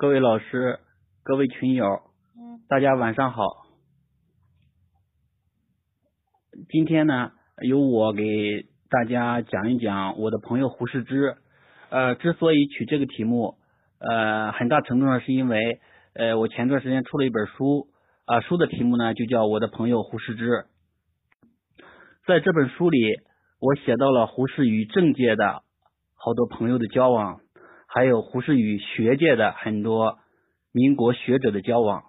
各位老师，各位群友，大家晚上好。今天呢，由我给大家讲一讲我的朋友胡适之。呃，之所以取这个题目，呃，很大程度上是因为，呃，我前段时间出了一本书，啊，书的题目呢就叫我的朋友胡适之。在这本书里，我写到了胡适与政界的好多朋友的交往。还有胡适与学界的很多民国学者的交往，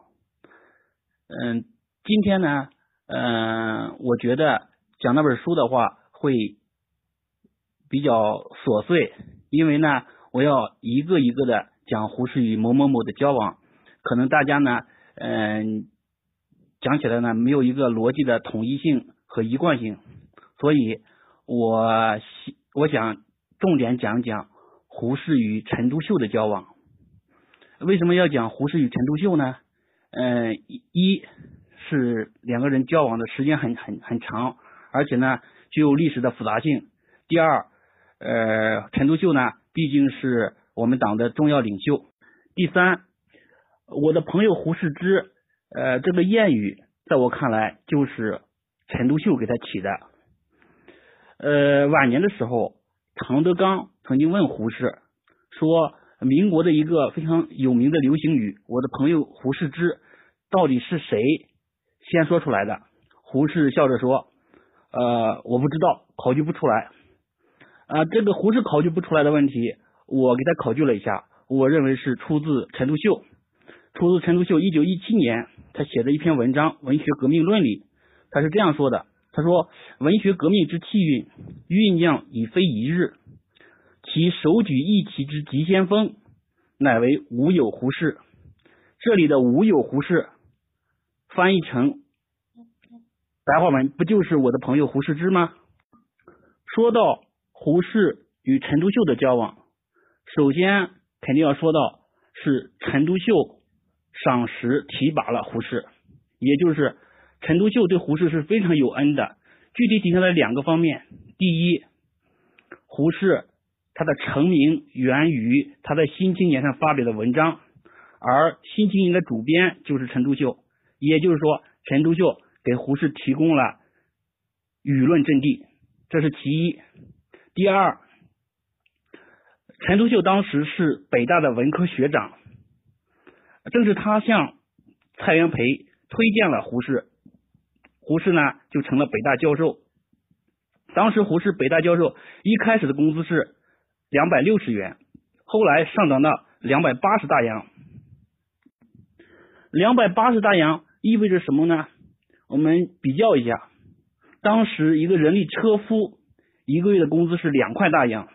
嗯，今天呢，嗯，我觉得讲那本书的话会比较琐碎，因为呢，我要一个一个的讲胡适与某某某的交往，可能大家呢，嗯，讲起来呢没有一个逻辑的统一性和一贯性，所以我我想重点讲讲。胡适与陈独秀的交往，为什么要讲胡适与陈独秀呢？嗯，一是两个人交往的时间很很很长，而且呢具有历史的复杂性。第二，呃，陈独秀呢毕竟是我们党的重要领袖。第三，我的朋友胡适之，呃，这个谚语在我看来就是陈独秀给他起的。呃，晚年的时候，唐德刚。曾经问胡适说：“民国的一个非常有名的流行语，我的朋友胡适之到底是谁先说出来的？”胡适笑着说：“呃，我不知道，考据不出来。”啊，这个胡适考据不出来的问题，我给他考据了一下，我认为是出自陈独秀，出自陈独秀一九一七年他写的一篇文章《文学革命论》里，他是这样说的：“他说，文学革命之气运酝酿已非一日。”其首举一旗之急先锋，乃为吾友胡适。这里的吾友胡适，翻译成白话文，不就是我的朋友胡适之吗？说到胡适与陈独秀的交往，首先肯定要说到是陈独秀赏识提拔了胡适，也就是陈独秀对胡适是非常有恩的。具体体现在两个方面：第一，胡适。他的成名源于他在《新青年》上发表的文章，而《新青年》的主编就是陈独秀，也就是说，陈独秀给胡适提供了舆论阵地，这是其一。第二，陈独秀当时是北大的文科学长，正是他向蔡元培推荐了胡适，胡适呢就成了北大教授。当时胡适北大教授一开始的工资是。两百六十元，后来上涨到两百八十大洋。两百八十大洋意味着什么呢？我们比较一下，当时一个人力车夫一个月的工资是两块大洋，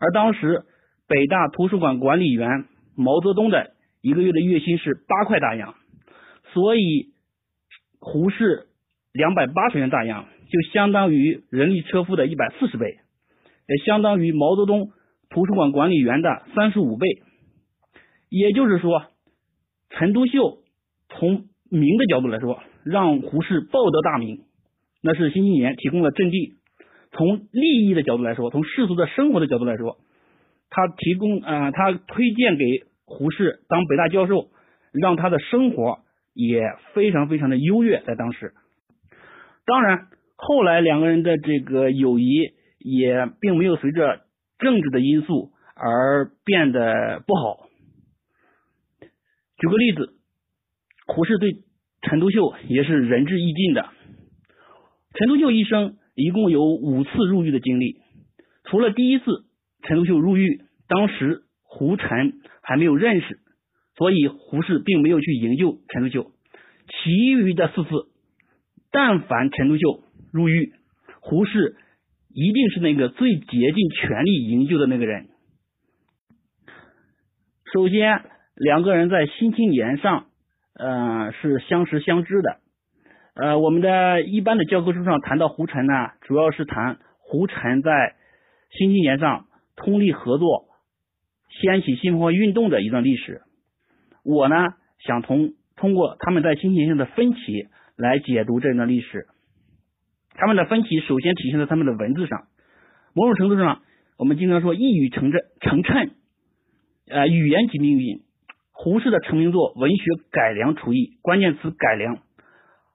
而当时北大图书馆管理员毛泽东的一个月的月薪是八块大洋，所以胡适两百八十元大洋就相当于人力车夫的一百四十倍。也相当于毛泽东图书馆管理员的三十五倍，也就是说，陈独秀从名的角度来说，让胡适报得大名，那是新青年提供了阵地；从利益的角度来说，从世俗的生活的角度来说，他提供呃，他推荐给胡适当北大教授，让他的生活也非常非常的优越，在当时。当然，后来两个人的这个友谊。也并没有随着政治的因素而变得不好。举个例子，胡适对陈独秀也是仁至义尽的。陈独秀一生一共有五次入狱的经历，除了第一次陈独秀入狱，当时胡陈还没有认识，所以胡适并没有去营救陈独秀。其余的四次，但凡陈独秀入狱，胡适。一定是那个最竭尽全力营救的那个人。首先，两个人在《新青年》上，呃，是相识相知的。呃，我们的一般的教科书上谈到胡晨呢，主要是谈胡晨在《新青年》上通力合作，掀起新文化运动的一段历史。我呢，想通通过他们在《新青年》上的分歧来解读这段历史。他们的分歧首先体现在他们的文字上，某种程度上，我们经常说一语成谶，成谶，呃，语言即命运。胡适的成名作《文学改良刍议》，关键词改良。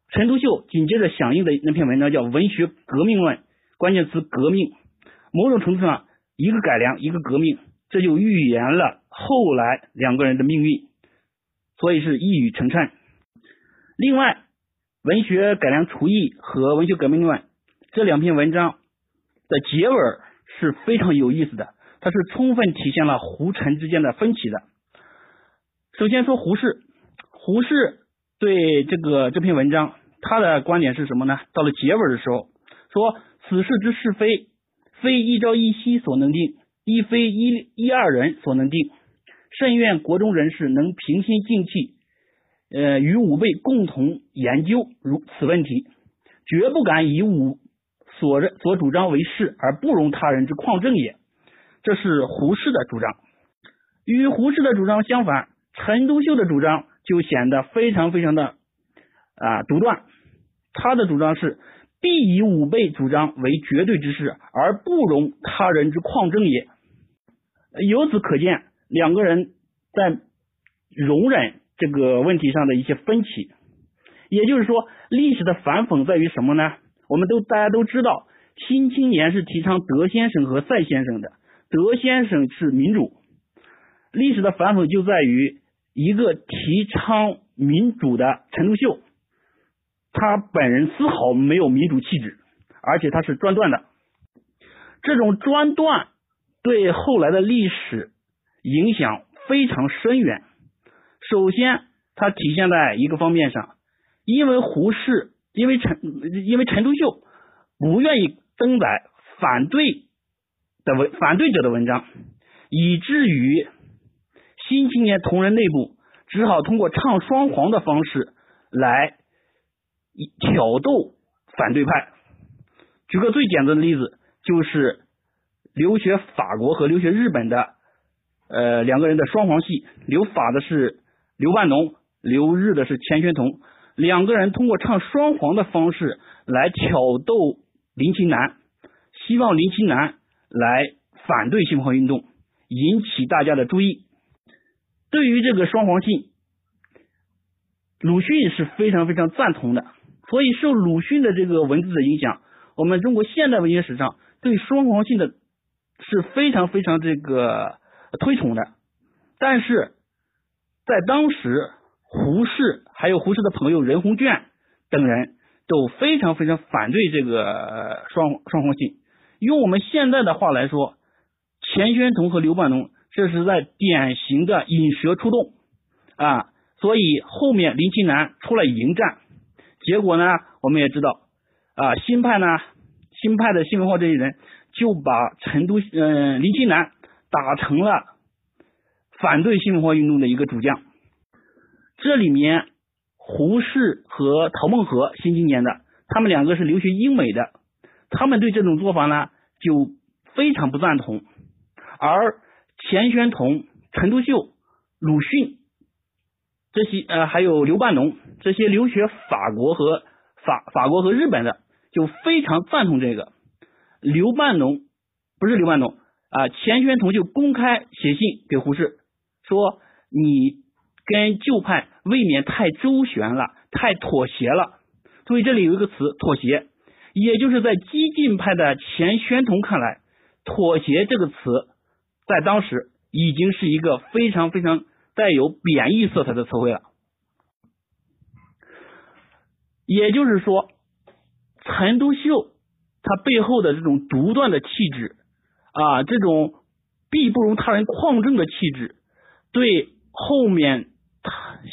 陈独秀紧接着响应的那篇文章叫《文学革命论》，关键词革命。某种程度上，一个改良，一个革命，这就预言了后来两个人的命运，所以是一语成谶。另外，《文学改良刍议》和《文学革命论》这两篇文章的结尾是非常有意思的，它是充分体现了胡陈之间的分歧的。首先说胡适，胡适对这个这篇文章，他的观点是什么呢？到了结尾的时候，说此事之是非。非一朝一夕所能定，亦非一一二人所能定。甚愿国中人士能平心静气，呃，与吾辈共同研究如此问题，绝不敢以吾所认所主张为是，而不容他人之旷正也。这是胡适的主张。与胡适的主张相反，陈独秀的主张就显得非常非常的啊独断。他的主张是。必以吾辈主张为绝对之事，而不容他人之旷正也。由此可见，两个人在容忍这个问题上的一些分歧。也就是说，历史的反讽在于什么呢？我们都大家都知道，《新青年》是提倡德先生和赛先生的，德先生是民主。历史的反讽就在于一个提倡民主的陈独秀。他本人丝毫没有民主气质，而且他是专断的。这种专断对后来的历史影响非常深远。首先，它体现在一个方面上，因为胡适，因为陈，因为陈独秀不愿意登载反对的文反对者的文章，以至于新青年同仁内部只好通过唱双簧的方式来。挑逗反对派。举个最简单的例子，就是留学法国和留学日本的呃两个人的双簧戏。留法的是刘半农，刘日的是钱玄同。两个人通过唱双簧的方式来挑逗林清南，希望林清南来反对新文化运动，引起大家的注意。对于这个双簧戏，鲁迅是非常非常赞同的。所以，受鲁迅的这个文字的影响，我们中国现代文学史上对双簧性的是非常非常这个推崇的。但是在当时，胡适还有胡适的朋友任鸿隽等人都非常非常反对这个双双簧信。用我们现在的话来说，钱玄同和刘半农这是在典型的引蛇出洞啊！所以后面林清南出来迎战。结果呢，我们也知道啊，新派呢，新派的新文化这些人就把成都嗯林清南打成了反对新文化运动的一个主将。这里面胡适和陶孟和新青年的，他们两个是留学英美的，他们对这种做法呢就非常不赞同。而钱玄同、陈独秀、鲁迅。这些呃，还有刘半农这些留学法国和法法国和日本的，就非常赞同这个。刘半农不是刘半农啊，钱玄同就公开写信给胡适说：“你跟旧派未免太周旋了，太妥协了。”注意这里有一个词“妥协”，也就是在激进派的钱玄同看来，“妥协”这个词在当时已经是一个非常非常。带有贬义色彩的词汇了，也就是说，陈独秀他背后的这种独断的气质啊，这种必不容他人旷正的气质，对后面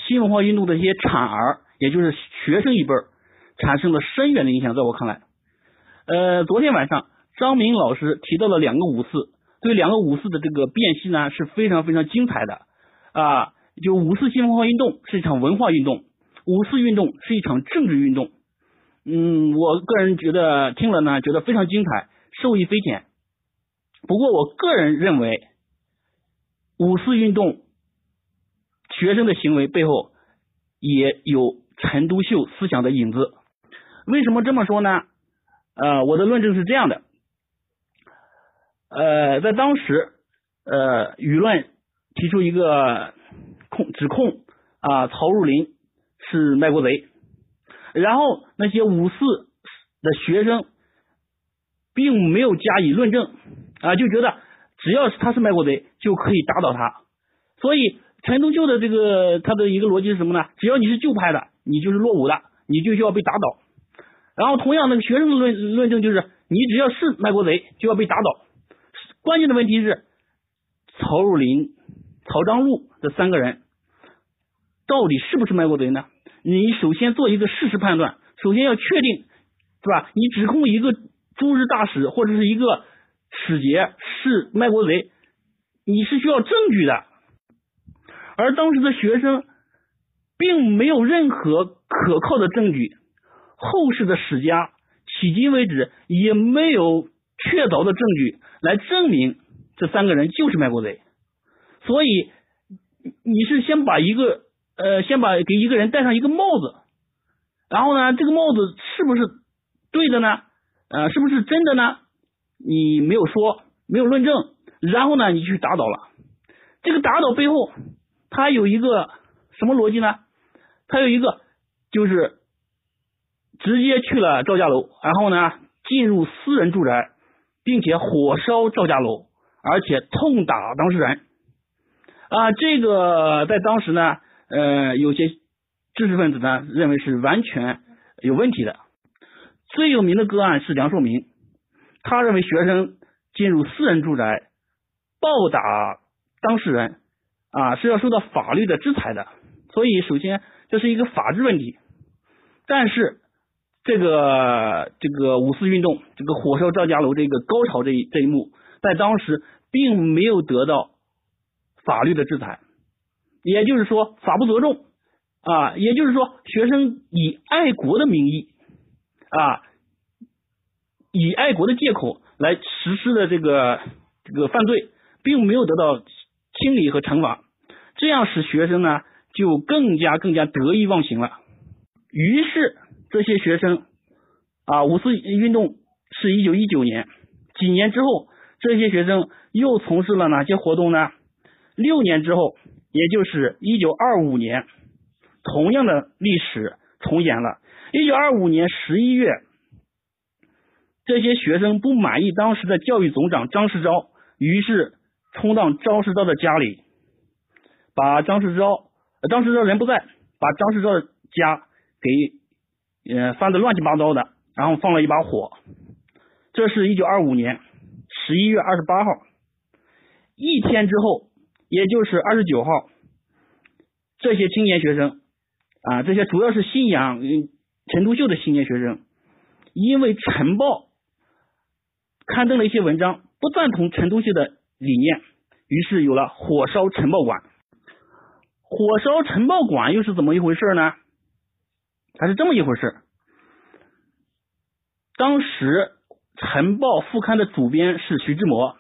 新文化运动的一些产儿，也就是学生一辈儿，产生了深远的影响。在我看来，呃，昨天晚上张明老师提到了两个五四，对两个五四的这个辨析呢是非常非常精彩的。啊，就五四新文化运动是一场文化运动，五四运动是一场政治运动。嗯，我个人觉得听了呢，觉得非常精彩，受益匪浅。不过，我个人认为，五四运动学生的行为背后也有陈独秀思想的影子。为什么这么说呢？呃，我的论证是这样的。呃，在当时，呃，舆论。提出一个控指控啊曹汝霖是卖国贼，然后那些五四的学生并没有加以论证啊，就觉得只要是他是卖国贼就可以打倒他，所以陈独秀的这个他的一个逻辑是什么呢？只要你是旧派的，你就是落伍的，你就需要被打倒。然后同样那个学生的论论证就是，你只要是卖国贼就要被打倒。关键的问题是，曹汝霖、曹彰禄这三个人到底是不是卖国贼呢？你首先做一个事实判断，首先要确定，是吧？你指控一个驻日大使或者是一个使节是卖国贼，你是需要证据的。而当时的学生并没有任何可靠的证据，后世的史家迄今为止也没有确凿的证据。来证明这三个人就是卖国贼，所以你是先把一个呃，先把给一个人戴上一个帽子，然后呢，这个帽子是不是对的呢？呃，是不是真的呢？你没有说，没有论证，然后呢，你去打倒了。这个打倒背后，他有一个什么逻辑呢？他有一个就是直接去了赵家楼，然后呢，进入私人住宅。并且火烧赵家楼，而且痛打当事人啊！这个在当时呢，呃，有些知识分子呢认为是完全有问题的。最有名的个案是梁漱溟，他认为学生进入私人住宅暴打当事人啊是要受到法律的制裁的。所以，首先这是一个法治问题，但是。这个这个五四运动，这个火烧赵家楼这个高潮这一这一幕，在当时并没有得到法律的制裁，也就是说法不责众啊，也就是说学生以爱国的名义啊，以爱国的借口来实施的这个这个犯罪，并没有得到清理和惩罚，这样使学生呢就更加更加得意忘形了，于是。这些学生啊，五四运动是一九一九年，几年之后，这些学生又从事了哪些活动呢？六年之后，也就是一九二五年，同样的历史重演了。一九二五年十一月，这些学生不满意当时的教育总长张世钊，于是冲到张世钊的家里，把张世钊，张世钊人不在，把张世钊的家给。呃，翻的乱七八糟的，然后放了一把火。这是一九二五年十一月二十八号，一天之后，也就是二十九号，这些青年学生啊，这些主要是信仰陈独秀的青年学生，因为《晨报》刊登了一些文章，不赞同陈独秀的理念，于是有了火烧晨报馆。火烧晨报馆又是怎么一回事呢？它是这么一回事。当时《晨报》副刊的主编是徐志摩，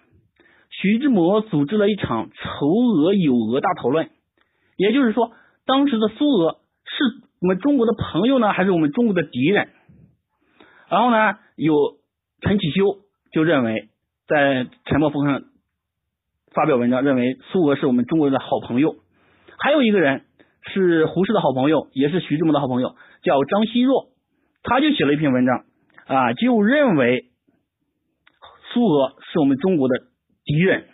徐志摩组织了一场仇俄友俄大讨论，也就是说，当时的苏俄是我们中国的朋友呢，还是我们中国的敌人？然后呢，有陈启修就认为，在《晨报》副刊发表文章，认为苏俄是我们中国人的好朋友。还有一个人是胡适的好朋友，也是徐志摩的好朋友。叫张奚若，他就写了一篇文章啊，就认为苏俄是我们中国的敌人，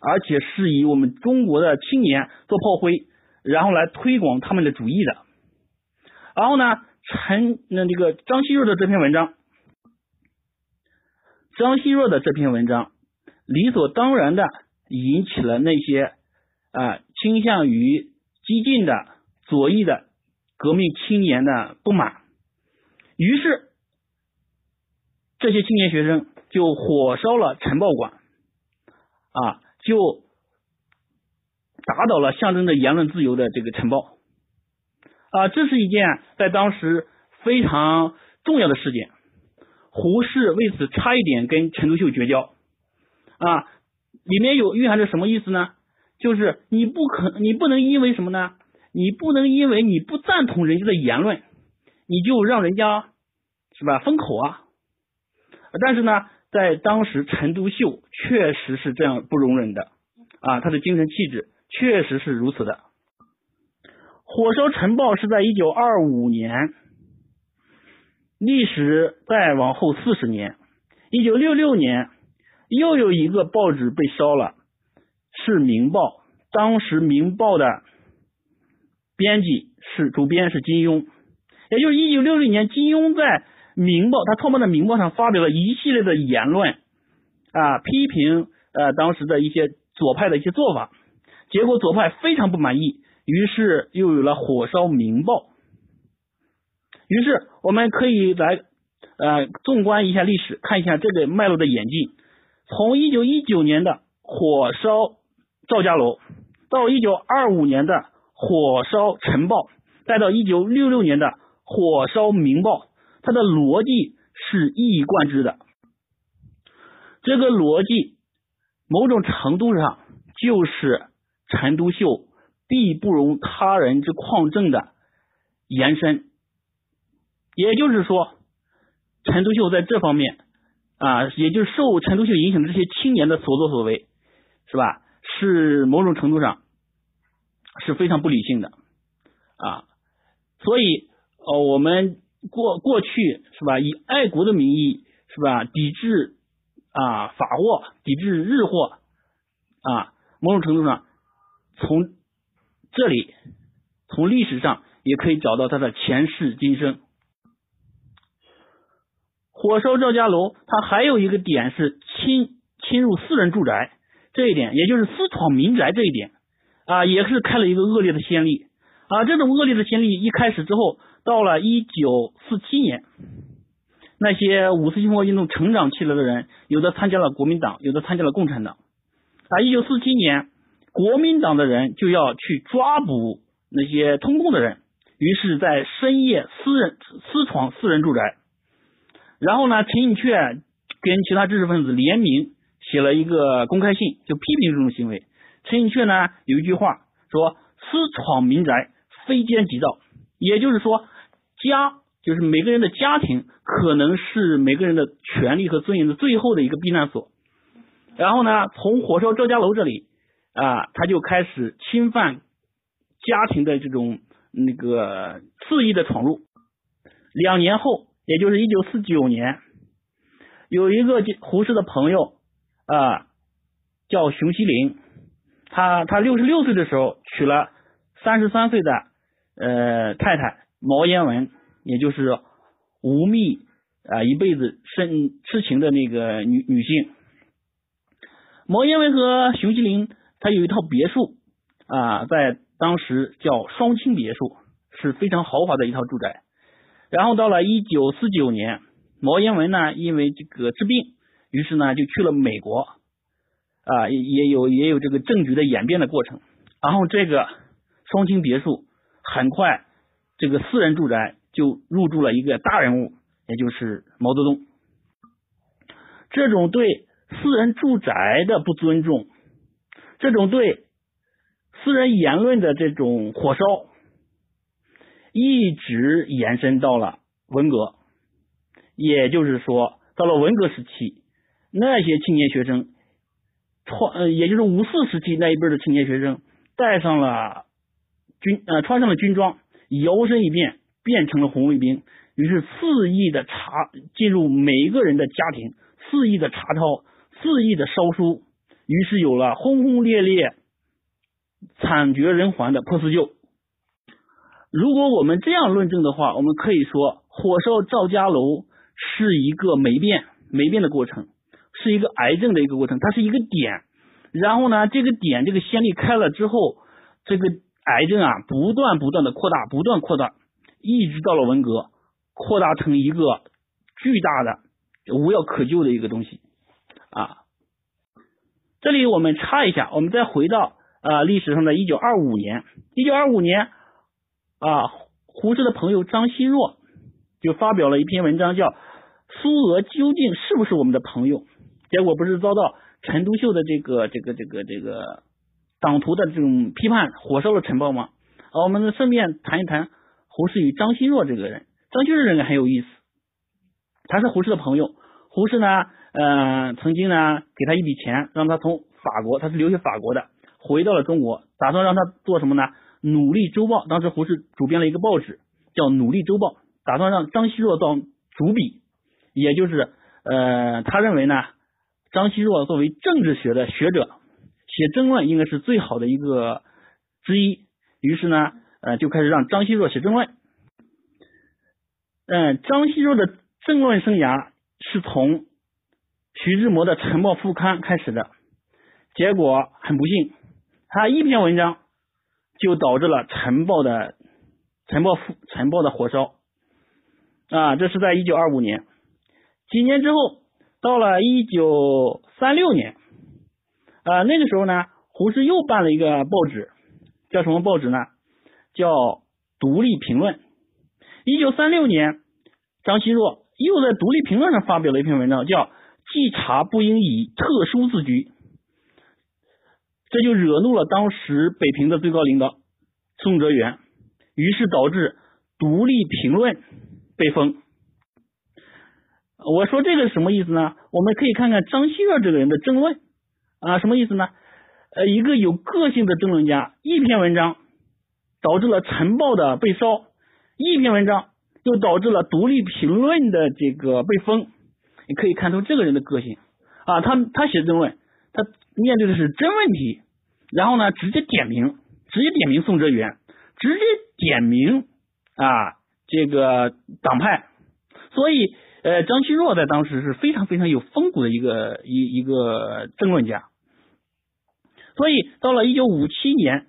而且是以我们中国的青年做炮灰，然后来推广他们的主义的。然后呢，陈那这个张奚若的这篇文章，张奚若的这篇文章理所当然的引起了那些啊倾向于激进的左翼的。革命青年的不满，于是这些青年学生就火烧了晨报馆，啊，就打倒了象征着言论自由的这个晨报，啊，这是一件在当时非常重要的事件。胡适为此差一点跟陈独秀绝交，啊，里面有蕴含着什么意思呢？就是你不可，你不能因为什么呢？你不能因为你不赞同人家的言论，你就让人家是吧封口啊？但是呢，在当时陈独秀确实是这样不容忍的啊，他的精神气质确实是如此的。火烧晨报是在一九二五年，历史再往后四十年，一九六六年又有一个报纸被烧了，是《明报》，当时《明报》的编辑是主编是金庸，也就是一九六六年，金庸在《明报》他创办的《明报》上发表了一系列的言论啊，批评呃当时的一些左派的一些做法，结果左派非常不满意。于是又有了火烧《明报》。于是我们可以来呃纵观一下历史，看一下这个脉络的演进。从一九一九年的火烧赵家楼，到一九二五年的火烧《晨报》，再到一九六六年的火烧《明报》，它的逻辑是一以贯之的。这个逻辑某种程度上就是陈独秀。必不容他人之旷正的延伸，也就是说，陈独秀在这方面啊，也就是受陈独秀影响的这些青年的所作所为，是吧？是某种程度上是非常不理性的啊。所以，呃，我们过过去是吧，以爱国的名义是吧，抵制啊法货，抵制日货啊，某种程度上从。这里从历史上也可以找到他的前世今生。火烧赵家楼，它还有一个点是侵侵入私人住宅这一点，也就是私闯民宅这一点啊，也是开了一个恶劣的先例啊。这种恶劣的先例一开始之后，到了一九四七年，那些五四新文化运动成长起来的人，有的参加了国民党，有的参加了共产党啊。一九四七年。国民党的人就要去抓捕那些通共的人，于是，在深夜私人私闯私人住宅，然后呢，陈寅恪跟其他知识分子联名写了一个公开信，就批评这种行为。陈寅恪呢有一句话说：“私闯民宅，非奸即盗。”也就是说，家就是每个人的家庭，可能是每个人的权利和尊严的最后的一个避难所。然后呢，从火烧赵家楼这里。啊，他就开始侵犯家庭的这种那个肆意的闯入。两年后，也就是一九四九年，有一个胡适的朋友啊，叫熊希龄，他他六十六岁的时候娶了三十三岁的呃太太毛彦文，也就是吴宓啊一辈子深痴情的那个女女性。毛彦文和熊希龄。他有一套别墅啊，在当时叫双清别墅，是非常豪华的一套住宅。然后到了一九四九年，毛彦文呢因为这个治病，于是呢就去了美国啊，也也有也有这个政局的演变的过程。然后这个双清别墅很快这个私人住宅就入住了一个大人物，也就是毛泽东。这种对私人住宅的不尊重。这种对私人言论的这种火烧，一直延伸到了文革，也就是说，到了文革时期，那些青年学生穿，呃，也就是五四时期那一辈的青年学生，带上了军，呃，穿上了军装，摇身一变变成了红卫兵，于是肆意的查进入每一个人的家庭，肆意的查抄，肆意的烧书。于是有了轰轰烈烈、惨绝人寰的破四旧。如果我们这样论证的话，我们可以说，火烧赵家楼是一个霉变、霉变的过程，是一个癌症的一个过程，它是一个点。然后呢，这个点这个先例开了之后，这个癌症啊，不断不断的扩大，不断扩大，一直到了文革，扩大成一个巨大的、无药可救的一个东西啊。这里我们插一下，我们再回到啊历史上的一九二五年，一九二五年啊，胡适的朋友张奚若就发表了一篇文章，叫《苏俄究竟是不是我们的朋友》，结果不是遭到陈独秀的这个这个这个这个党徒的这种批判，火烧了《晨报》吗？啊，我们顺便谈一谈胡适与张奚若这个人。张奚若这个人很有意思，他是胡适的朋友，胡适呢？呃，曾经呢，给他一笔钱，让他从法国，他是留学法国的，回到了中国，打算让他做什么呢？努力周报》，当时胡适主编了一个报纸叫《努力周报》，打算让张奚若当主笔，也就是呃，他认为呢，张奚若作为政治学的学者，写政论应该是最好的一个之一，于是呢，呃，就开始让张奚若写政论。嗯，张奚若的政论生涯是从徐志摩的《晨报》副刊开始的，结果很不幸，他一篇文章就导致了《晨报》的《晨报》《晨报》的火烧啊！这是在一九二五年。几年之后，到了一九三六年啊，那个时候呢，胡适又办了一个报纸，叫什么报纸呢？叫《独立评论》。一九三六年，张奚若又在《独立评论》上发表了一篇文章，叫《稽查不应以特殊自居》，这就惹怒了当时北平的最高领导宋哲元，于是导致《独立评论》被封。我说这个是什么意思呢？我们可以看看张奚若这个人的争论啊，什么意思呢？呃，一个有个性的争论家，一篇文章导致了《晨报》的被烧。一篇文章就导致了独立评论的这个被封，你可以看出这个人的个性啊，他他写争论，他面对的是真问题，然后呢直接点名，直接点名宋哲元，直接点名啊这个党派，所以呃张奚若在当时是非常非常有风骨的一个一一个争论家，所以到了一九五七年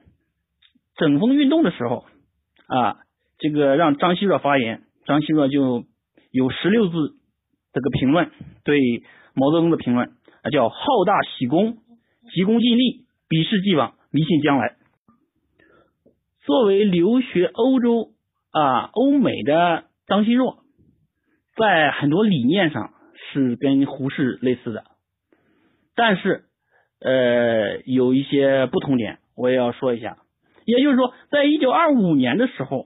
整风运动的时候啊。这个让张奚若发言，张奚若就有十六字这个评论，对毛泽东的评论啊，叫好大喜功，急功近利，鄙视既往，迷信将来。作为留学欧洲啊欧美的张奚若，在很多理念上是跟胡适类似的，但是呃有一些不同点，我也要说一下。也就是说，在一九二五年的时候。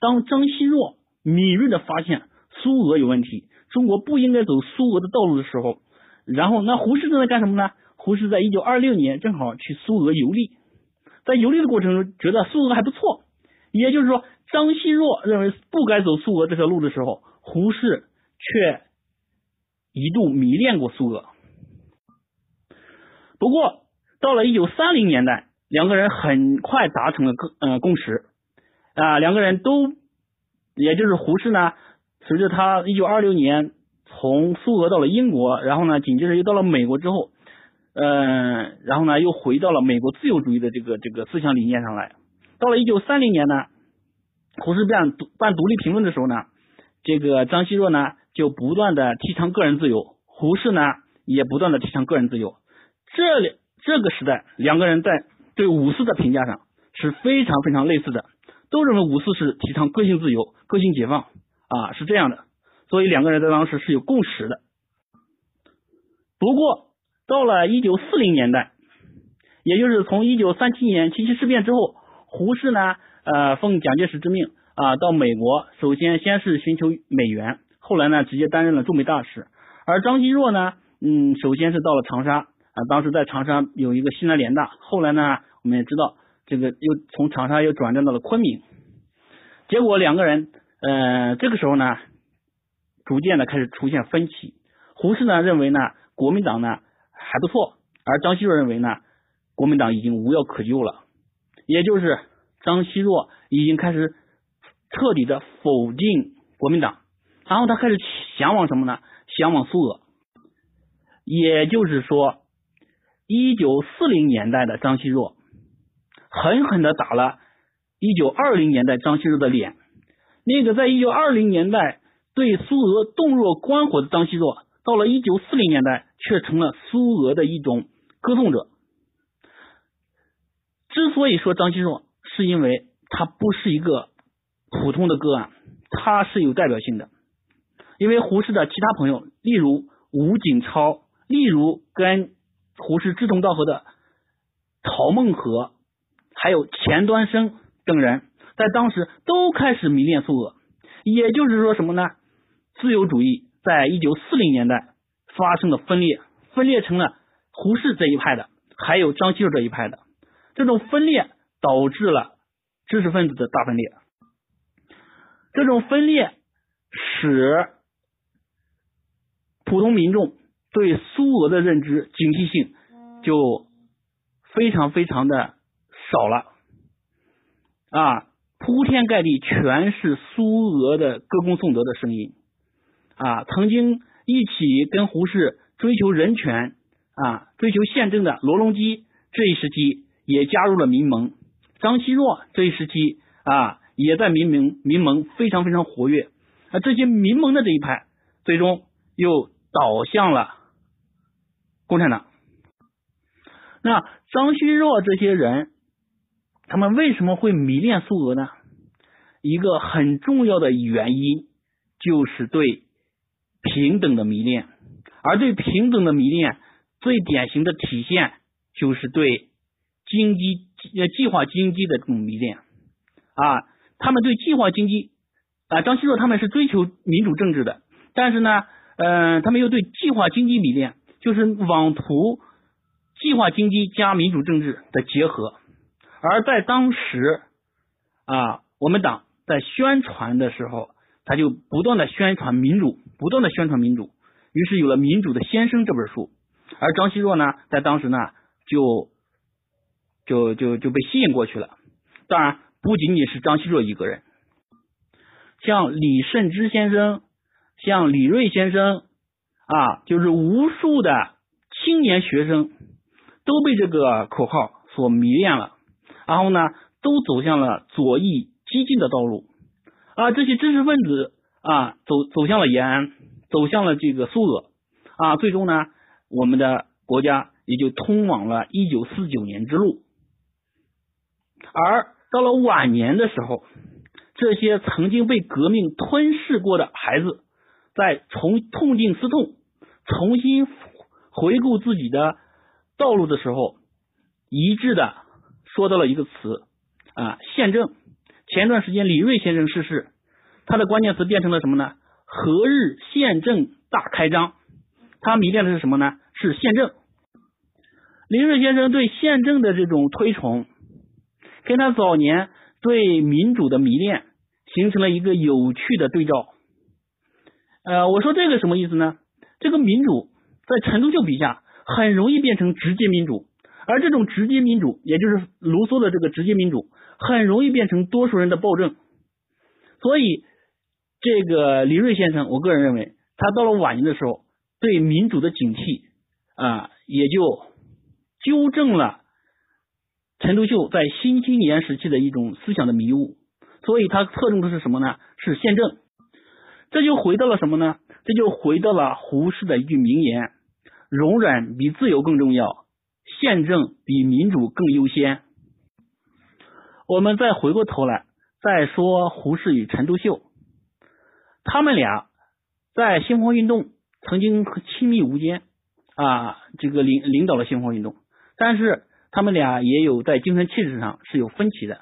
当张奚若敏锐的发现苏俄有问题，中国不应该走苏俄的道路的时候，然后那胡适正在干什么呢？胡适在一九二六年正好去苏俄游历，在游历的过程中觉得苏俄还不错，也就是说张奚若认为不该走苏俄这条路的时候，胡适却一度迷恋过苏俄。不过到了一九三零年代，两个人很快达成了共呃共识。啊，两个人都，也就是胡适呢，随着他一九二六年从苏俄到了英国，然后呢，紧接着又到了美国之后，嗯，然后呢，又回到了美国自由主义的这个这个思想理念上来。到了一九三零年呢，胡适办办独立评论的时候呢，这个张奚若呢就不断的提倡个人自由，胡适呢也不断的提倡个人自由。这里这个时代，两个人在对五四的评价上是非常非常类似的。都认为五四是提倡个性自由、个性解放啊，是这样的，所以两个人在当时是有共识的。不过到了一九四零年代，也就是从一九三七年七七事变之后，胡适呢，呃，奉蒋介石之命啊，到美国，首先先是寻求美元，后来呢，直接担任了驻美大使。而张奚若呢，嗯，首先是到了长沙啊，当时在长沙有一个西南联大，后来呢，我们也知道。这个又从长沙又转战到了昆明，结果两个人，呃，这个时候呢，逐渐的开始出现分歧。胡适呢认为呢，国民党呢还不错，而张奚若认为呢，国民党已经无药可救了，也就是张奚若已经开始彻底的否定国民党，然后他开始向往什么呢？向往苏俄。也就是说，一九四零年代的张奚若。狠狠的打了一九二零年代张奚若的脸，那个在一九二零年代对苏俄洞若观火的张奚若，到了一九四零年代却成了苏俄的一种歌颂者。之所以说张奚若，是因为他不是一个普通的个案，他是有代表性的。因为胡适的其他朋友，例如吴景超，例如跟胡适志同道合的陶孟和。还有钱端生等人，在当时都开始迷恋苏俄，也就是说什么呢？自由主义在一九四零年代发生了分裂，分裂成了胡适这一派的，还有张奚若这一派的。这种分裂导致了知识分子的大分裂。这种分裂使普通民众对苏俄的认知警惕性就非常非常的少了啊，铺天盖地全是苏俄的歌功颂德的声音啊，曾经一起跟胡适追求人权啊，追求宪政的罗隆基这一时期也加入了民盟，张奚若这一时期啊也在民盟民盟非常非常活跃啊，这些民盟的这一派最终又。倒向了共产党。那张奚若这些人，他们为什么会迷恋苏俄呢？一个很重要的原因就是对平等的迷恋，而对平等的迷恋最典型的体现就是对经济呃计划经济的这种迷恋啊。他们对计划经济啊，张奚若他们是追求民主政治的，但是呢。嗯，他们又对计划经济迷恋，就是妄图计划经济加民主政治的结合。而在当时啊，我们党在宣传的时候，他就不断的宣传民主，不断的宣传民主，于是有了《民主的先生》这本书。而张奚若呢，在当时呢，就就就就被吸引过去了。当然，不仅仅是张奚若一个人，像李慎之先生。像李瑞先生啊，就是无数的青年学生都被这个口号所迷恋了，然后呢，都走向了左翼激进的道路啊。这些知识分子啊，走走向了延安，走向了这个苏俄啊。最终呢，我们的国家也就通往了一九四九年之路。而到了晚年的时候，这些曾经被革命吞噬过的孩子。在从痛定思痛，重新回顾自己的道路的时候，一致的说到了一个词啊，宪政。前段时间李瑞先生逝世，他的关键词变成了什么呢？何日宪政大开张？他迷恋的是什么呢？是宪政。李瑞先生对宪政的这种推崇，跟他早年对民主的迷恋形成了一个有趣的对照。呃，我说这个什么意思呢？这个民主在陈独秀笔下很容易变成直接民主，而这种直接民主，也就是卢梭的这个直接民主，很容易变成多数人的暴政。所以，这个李瑞先生，我个人认为，他到了晚年的时候，对民主的警惕啊，也就纠正了陈独秀在新青年时期的一种思想的迷雾。所以，他侧重的是什么呢？是宪政。这就回到了什么呢？这就回到了胡适的一句名言：“容忍比自由更重要，宪政比民主更优先。”我们再回过头来再说胡适与陈独秀，他们俩在新文化运动曾经亲密无间啊，这个领领导了新文化运动，但是他们俩也有在精神气质上是有分歧的。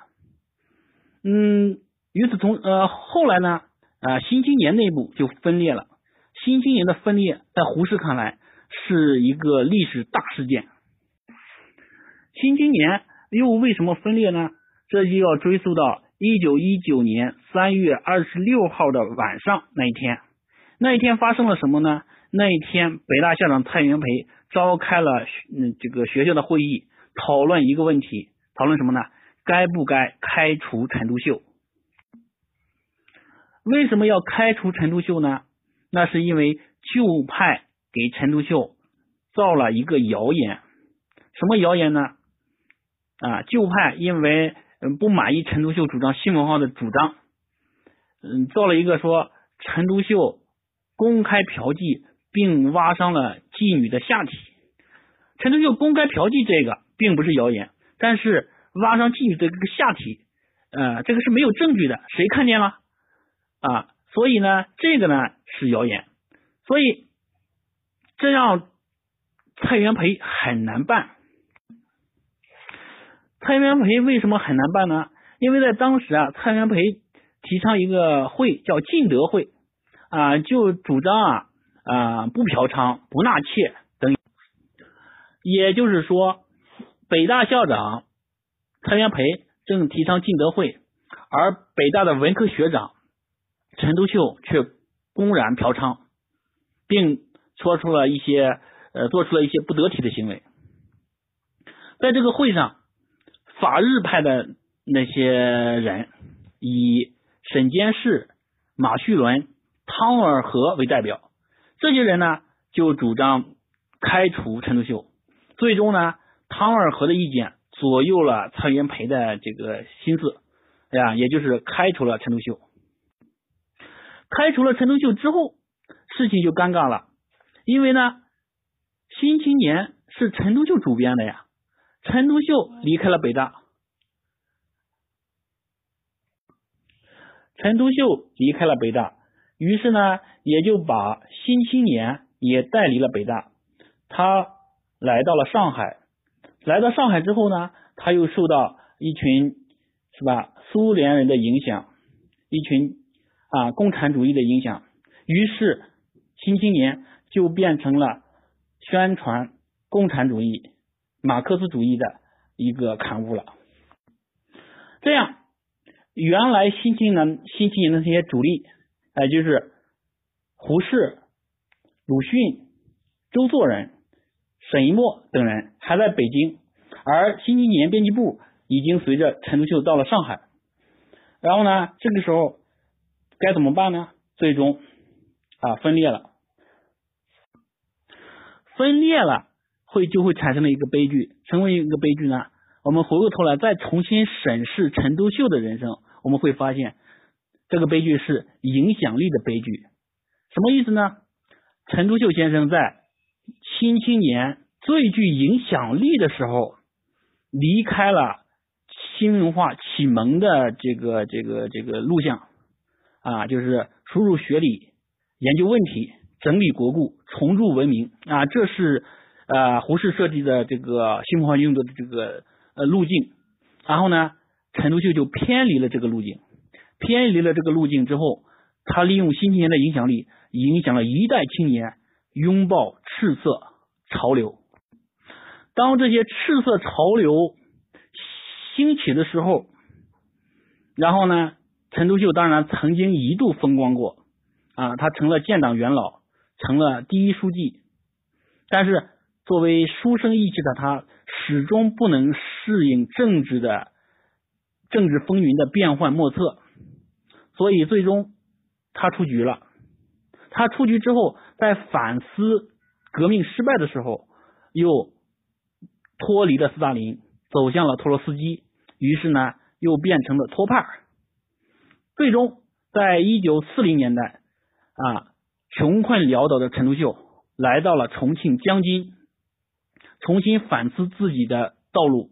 嗯，与此同呃后来呢？啊，新青年内部就分裂了。新青年的分裂，在胡适看来是一个历史大事件。新青年又为什么分裂呢？这就要追溯到一九一九年三月二十六号的晚上那一天。那一天发生了什么呢？那一天，北大校长蔡元培召开了嗯这个学校的会议，讨论一个问题，讨论什么呢？该不该开除陈独秀？为什么要开除陈独秀呢？那是因为旧派给陈独秀造了一个谣言。什么谣言呢？啊，旧派因为嗯不满意陈独秀主张新文化的主张，嗯，造了一个说陈独秀公开嫖妓，并挖伤了妓女的下体。陈独秀公开嫖妓这个并不是谣言，但是挖伤妓女的这个下体，呃，这个是没有证据的，谁看见了？啊，所以呢，这个呢是谣言，所以这让蔡元培很难办。蔡元培为什么很难办呢？因为在当时啊，蔡元培提倡一个会叫进德会啊，就主张啊啊不嫖娼、不纳妾等，也就是说，北大校长蔡元培正提倡进德会，而北大的文科学长陈独秀却公然嫖娼，并说出了一些呃做出了一些不得体的行为。在这个会上，法日派的那些人以沈监士、马叙伦、汤尔和为代表，这些人呢就主张开除陈独秀。最终呢，汤尔和的意见左右了蔡元培的这个心思，哎呀，也就是开除了陈独秀。开除了陈独秀之后，事情就尴尬了，因为呢，《新青年》是陈独秀主编的呀，陈独秀离开了北大，陈独秀离开了北大，于是呢，也就把《新青年》也带离了北大，他。来到了上海，来到上海之后呢，他又受到一群是吧苏联人的影响，一群啊共产主义的影响，于是《新青年》就变成了宣传共产主义、马克思主义的一个刊物了。这样，原来《新青年》《新青年》的这些主力，哎，就是胡适、鲁迅、周作人。沈一墨等人还在北京，而《新青年》编辑部已经随着陈独秀到了上海。然后呢，这个时候该怎么办呢？最终啊分裂了，分裂了会就会产生了一个悲剧，成为一个悲剧呢？我们回过头来再重新审视陈独秀的人生，我们会发现这个悲剧是影响力的悲剧。什么意思呢？陈独秀先生在。新青年最具影响力的时候，离开了新文化启蒙的这个这个这个录像啊，就是输入学理、研究问题、整理国故、重铸文明啊，这是呃胡适设计的这个新文化运动的这个呃路径。然后呢，陈独秀就偏离了这个路径，偏离了这个路径之后，他利用新青年的影响力，影响了一代青年。拥抱赤色潮流。当这些赤色潮流兴起的时候，然后呢，陈独秀当然曾经一度风光过啊，他成了建党元老，成了第一书记。但是作为书生意气的他，始终不能适应政治的政治风云的变幻莫测，所以最终他出局了。他出局之后，在反思革命失败的时候，又脱离了斯大林，走向了托洛斯基，于是呢，又变成了托派。最终，在一九四零年代，啊，穷困潦倒的陈独秀来到了重庆江津，重新反思自己的道路，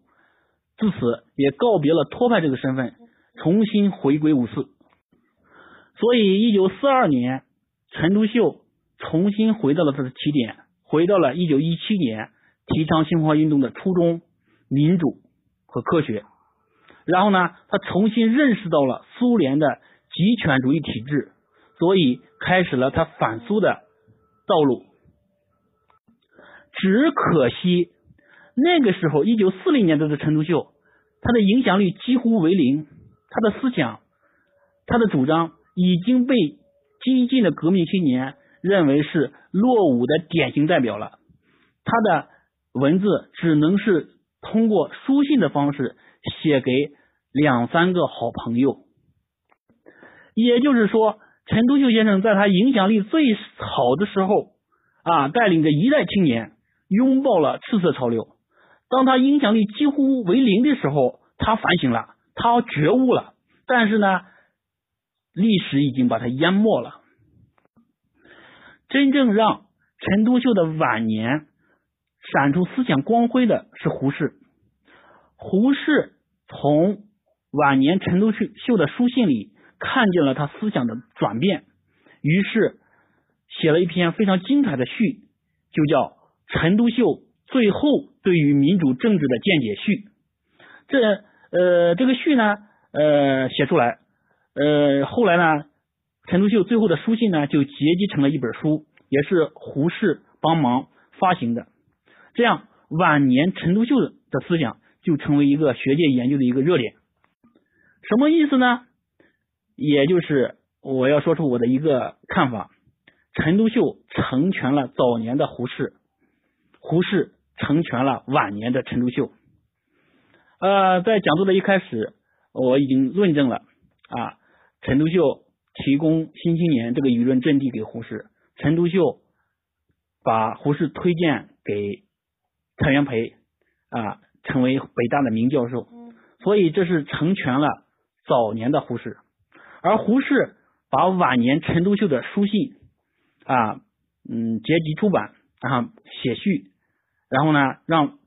自此也告别了托派这个身份，重新回归五四。所以，一九四二年。陈独秀重新回到了他的起点，回到了一九一七年提倡新文化运动的初衷——民主和科学。然后呢，他重新认识到了苏联的极权主义体制，所以开始了他反苏的道路。只可惜，那个时候一九四零年代的陈独秀，他的影响力几乎为零，他的思想、他的主张已经被。激进的革命青年认为是落伍的典型代表了，他的文字只能是通过书信的方式写给两三个好朋友。也就是说，陈独秀先生在他影响力最好的时候啊，带领着一代青年拥抱了赤色潮流；当他影响力几乎为零的时候，他反省了，他觉悟了，但是呢？历史已经把他淹没了。真正让陈独秀的晚年闪出思想光辉的是胡适。胡适从晚年陈独秀秀的书信里看见了他思想的转变，于是写了一篇非常精彩的序，就叫《陈独秀最后对于民主政治的见解序》。这呃，这个序呢，呃，写出来。呃，后来呢，陈独秀最后的书信呢，就结集成了一本书，也是胡适帮忙发行的。这样，晚年陈独秀的思想就成为一个学界研究的一个热点。什么意思呢？也就是我要说出我的一个看法：陈独秀成全了早年的胡适，胡适成全了晚年的陈独秀。呃，在讲座的一开始，我已经论证了啊，陈独秀提供《新青年》这个舆论阵地给胡适，陈独秀把胡适推荐给蔡元培啊，成为北大的名教授，所以这是成全了早年的胡适，而胡适把晚年陈独秀的书信啊，嗯，结集出版，然后写序，然后呢，让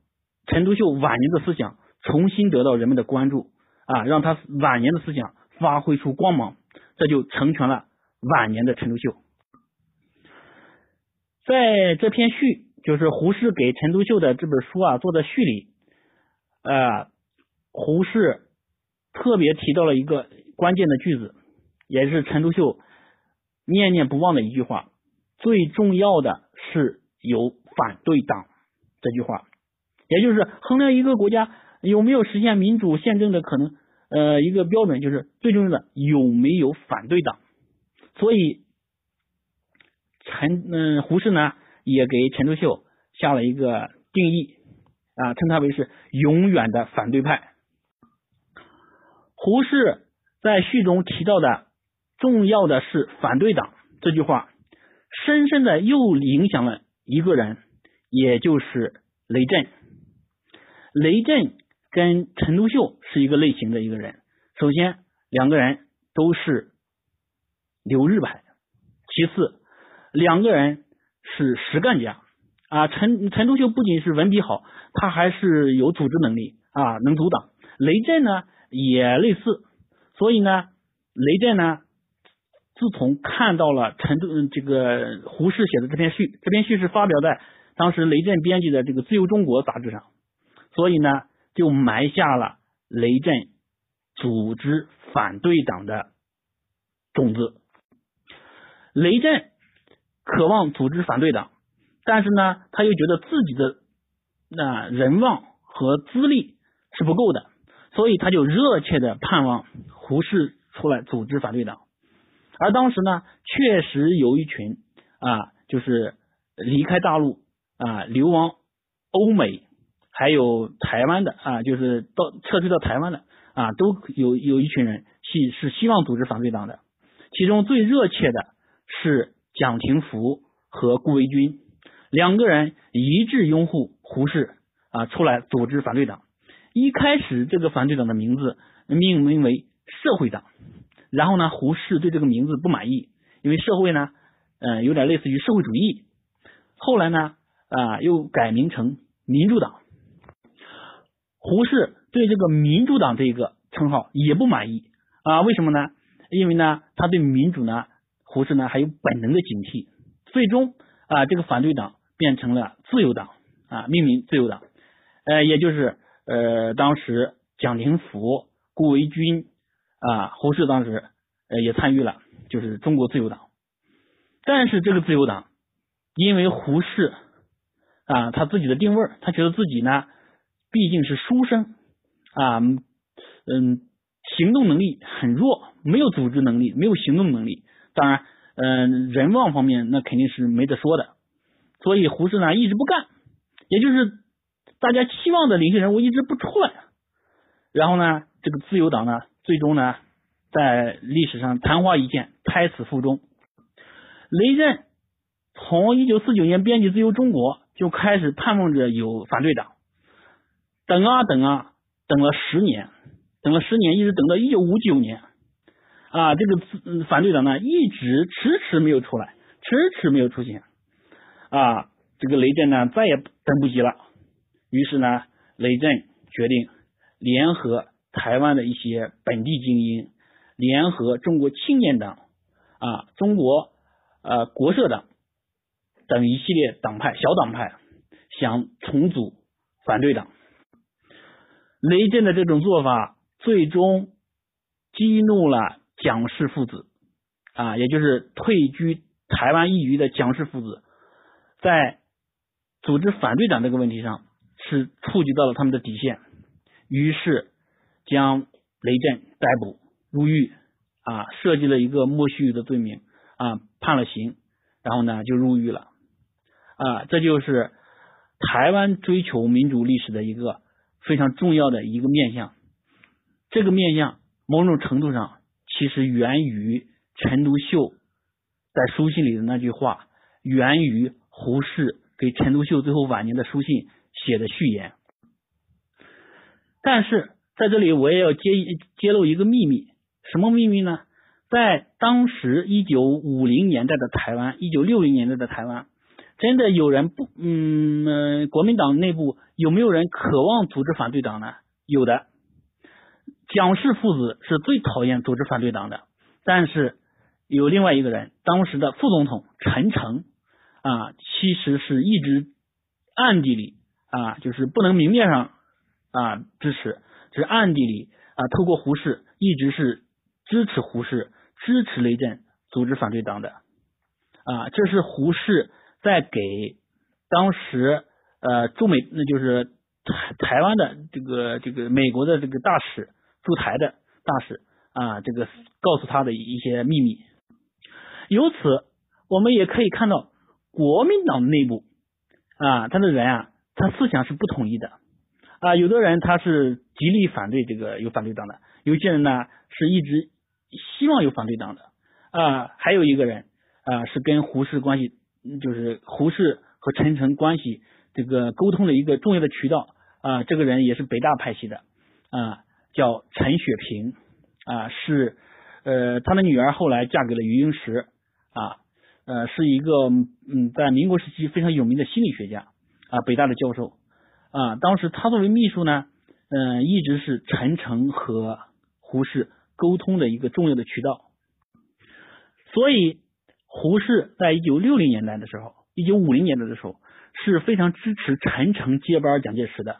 陈独秀晚年的思想。重新得到人们的关注啊，让他晚年的思想发挥出光芒，这就成全了晚年的陈独秀。在这篇序，就是胡适给陈独秀的这本书啊做的序里，呃，胡适特别提到了一个关键的句子，也是陈独秀念念不忘的一句话：最重要的是有反对党。这句话，也就是衡量一个国家。有没有实现民主宪政的可能？呃，一个标准就是最重要的有没有反对党。所以陈嗯胡适呢也给陈独秀下了一个定义啊，称他为是永远的反对派。胡适在序中提到的重要的是反对党这句话，深深的又影响了一个人，也就是雷震。雷震。跟陈独秀是一个类型的一个人。首先，两个人都是留日派；其次，两个人是实干家啊。陈陈独秀不仅是文笔好，他还是有组织能力啊，能阻挡。雷震呢也类似，所以呢，雷震呢自从看到了陈独这个胡适写的这篇序，这篇序是发表在当时雷震编辑的这个《自由中国》杂志上，所以呢。就埋下了雷震组织反对党的种子。雷震渴望组织反对党，但是呢，他又觉得自己的那人望和资历是不够的，所以他就热切的盼望胡适出来组织反对党。而当时呢，确实有一群啊，就是离开大陆啊，流亡欧美。还有台湾的啊，就是到撤退到台湾的啊，都有有一群人希是希望组织反对党的，其中最热切的是蒋廷福和顾维钧两个人一致拥护胡适啊出来组织反对党。一开始这个反对党的名字命名为社会党，然后呢，胡适对这个名字不满意，因为社会呢，嗯，有点类似于社会主义。后来呢，啊，又改名成民主党。胡适对这个民主党这个称号也不满意啊？为什么呢？因为呢，他对民主呢，胡适呢还有本能的警惕。最终啊，这个反对党变成了自由党啊，命名自由党。呃，也就是呃，当时蒋廷福、顾维钧啊，胡适当时呃也参与了，就是中国自由党。但是这个自由党，因为胡适啊他自己的定位，他觉得自己呢。毕竟是书生啊，嗯，行动能力很弱，没有组织能力，没有行动能力。当然，嗯，人望方面那肯定是没得说的。所以胡适呢一直不干，也就是大家期望的领袖人物一直不出来。然后呢，这个自由党呢，最终呢在历史上昙花一现，胎死腹中。雷震从一九四九年编辑《自由中国》就开始盼望着有反对党。等啊等啊，等了十年，等了十年，一直等到一九五九年。啊，这个反对党呢一直迟迟没有出来，迟迟没有出现。啊，这个雷震呢再也等不及了，于是呢，雷震决定联合台湾的一些本地精英，联合中国青年党啊，中国呃国社党等一系列党派小党派，想重组反对党。雷震的这种做法，最终激怒了蒋氏父子啊，也就是退居台湾一隅的蒋氏父子，在组织反对党这个问题上是触及到了他们的底线，于是将雷震逮捕入狱啊，设计了一个莫须有的罪名啊，判了刑，然后呢就入狱了啊，这就是台湾追求民主历史的一个非常重要的一个面向。这个面向某种程度上其实源于陈独秀在书信里的那句话，源于胡适给陈独秀最后晚年的书信写的序言。但是在这里我也要揭揭露一个秘密。什么秘密呢？在当时一九五零年代的台湾，一九六零年代的台湾，真的有人不嗯，国民党内部有没有人渴望组织反对党呢？有的，蒋氏父子是最讨厌组织反对党的，但是有另外一个人，当时的副总统陈诚啊，其实是一直暗地里啊，就是不能明面上啊支持，只是暗地里啊，透过胡适一直是。支持胡适，支持雷震组织反对党的啊，这是胡适在给当时呃驻美，那就是台台湾的这个这个美国的这个大使驻台的大使啊，这个告诉他的一些秘密。由此，我们也可以看到国民党内部啊，他的人啊，他思想是不统一的啊，有的人他是极力反对这个有反对党的，有些人呢是一直。希望有反对党的啊，还有一个人啊，是跟胡适关系，就是胡适和陈诚关系这个沟通的一个重要的渠道啊。这个人也是北大派系的啊，叫陈雪萍啊，是呃，他的女儿后来嫁给了余英时啊，呃，是一个嗯，在民国时期非常有名的心理学家啊，北大的教授啊。当时他作为秘书呢，嗯，一直是陈诚和胡适。沟通的一个重要的渠道，所以胡适在一九六零年代的时候，一九五零年代的时候是非常支持陈诚接班蒋介石的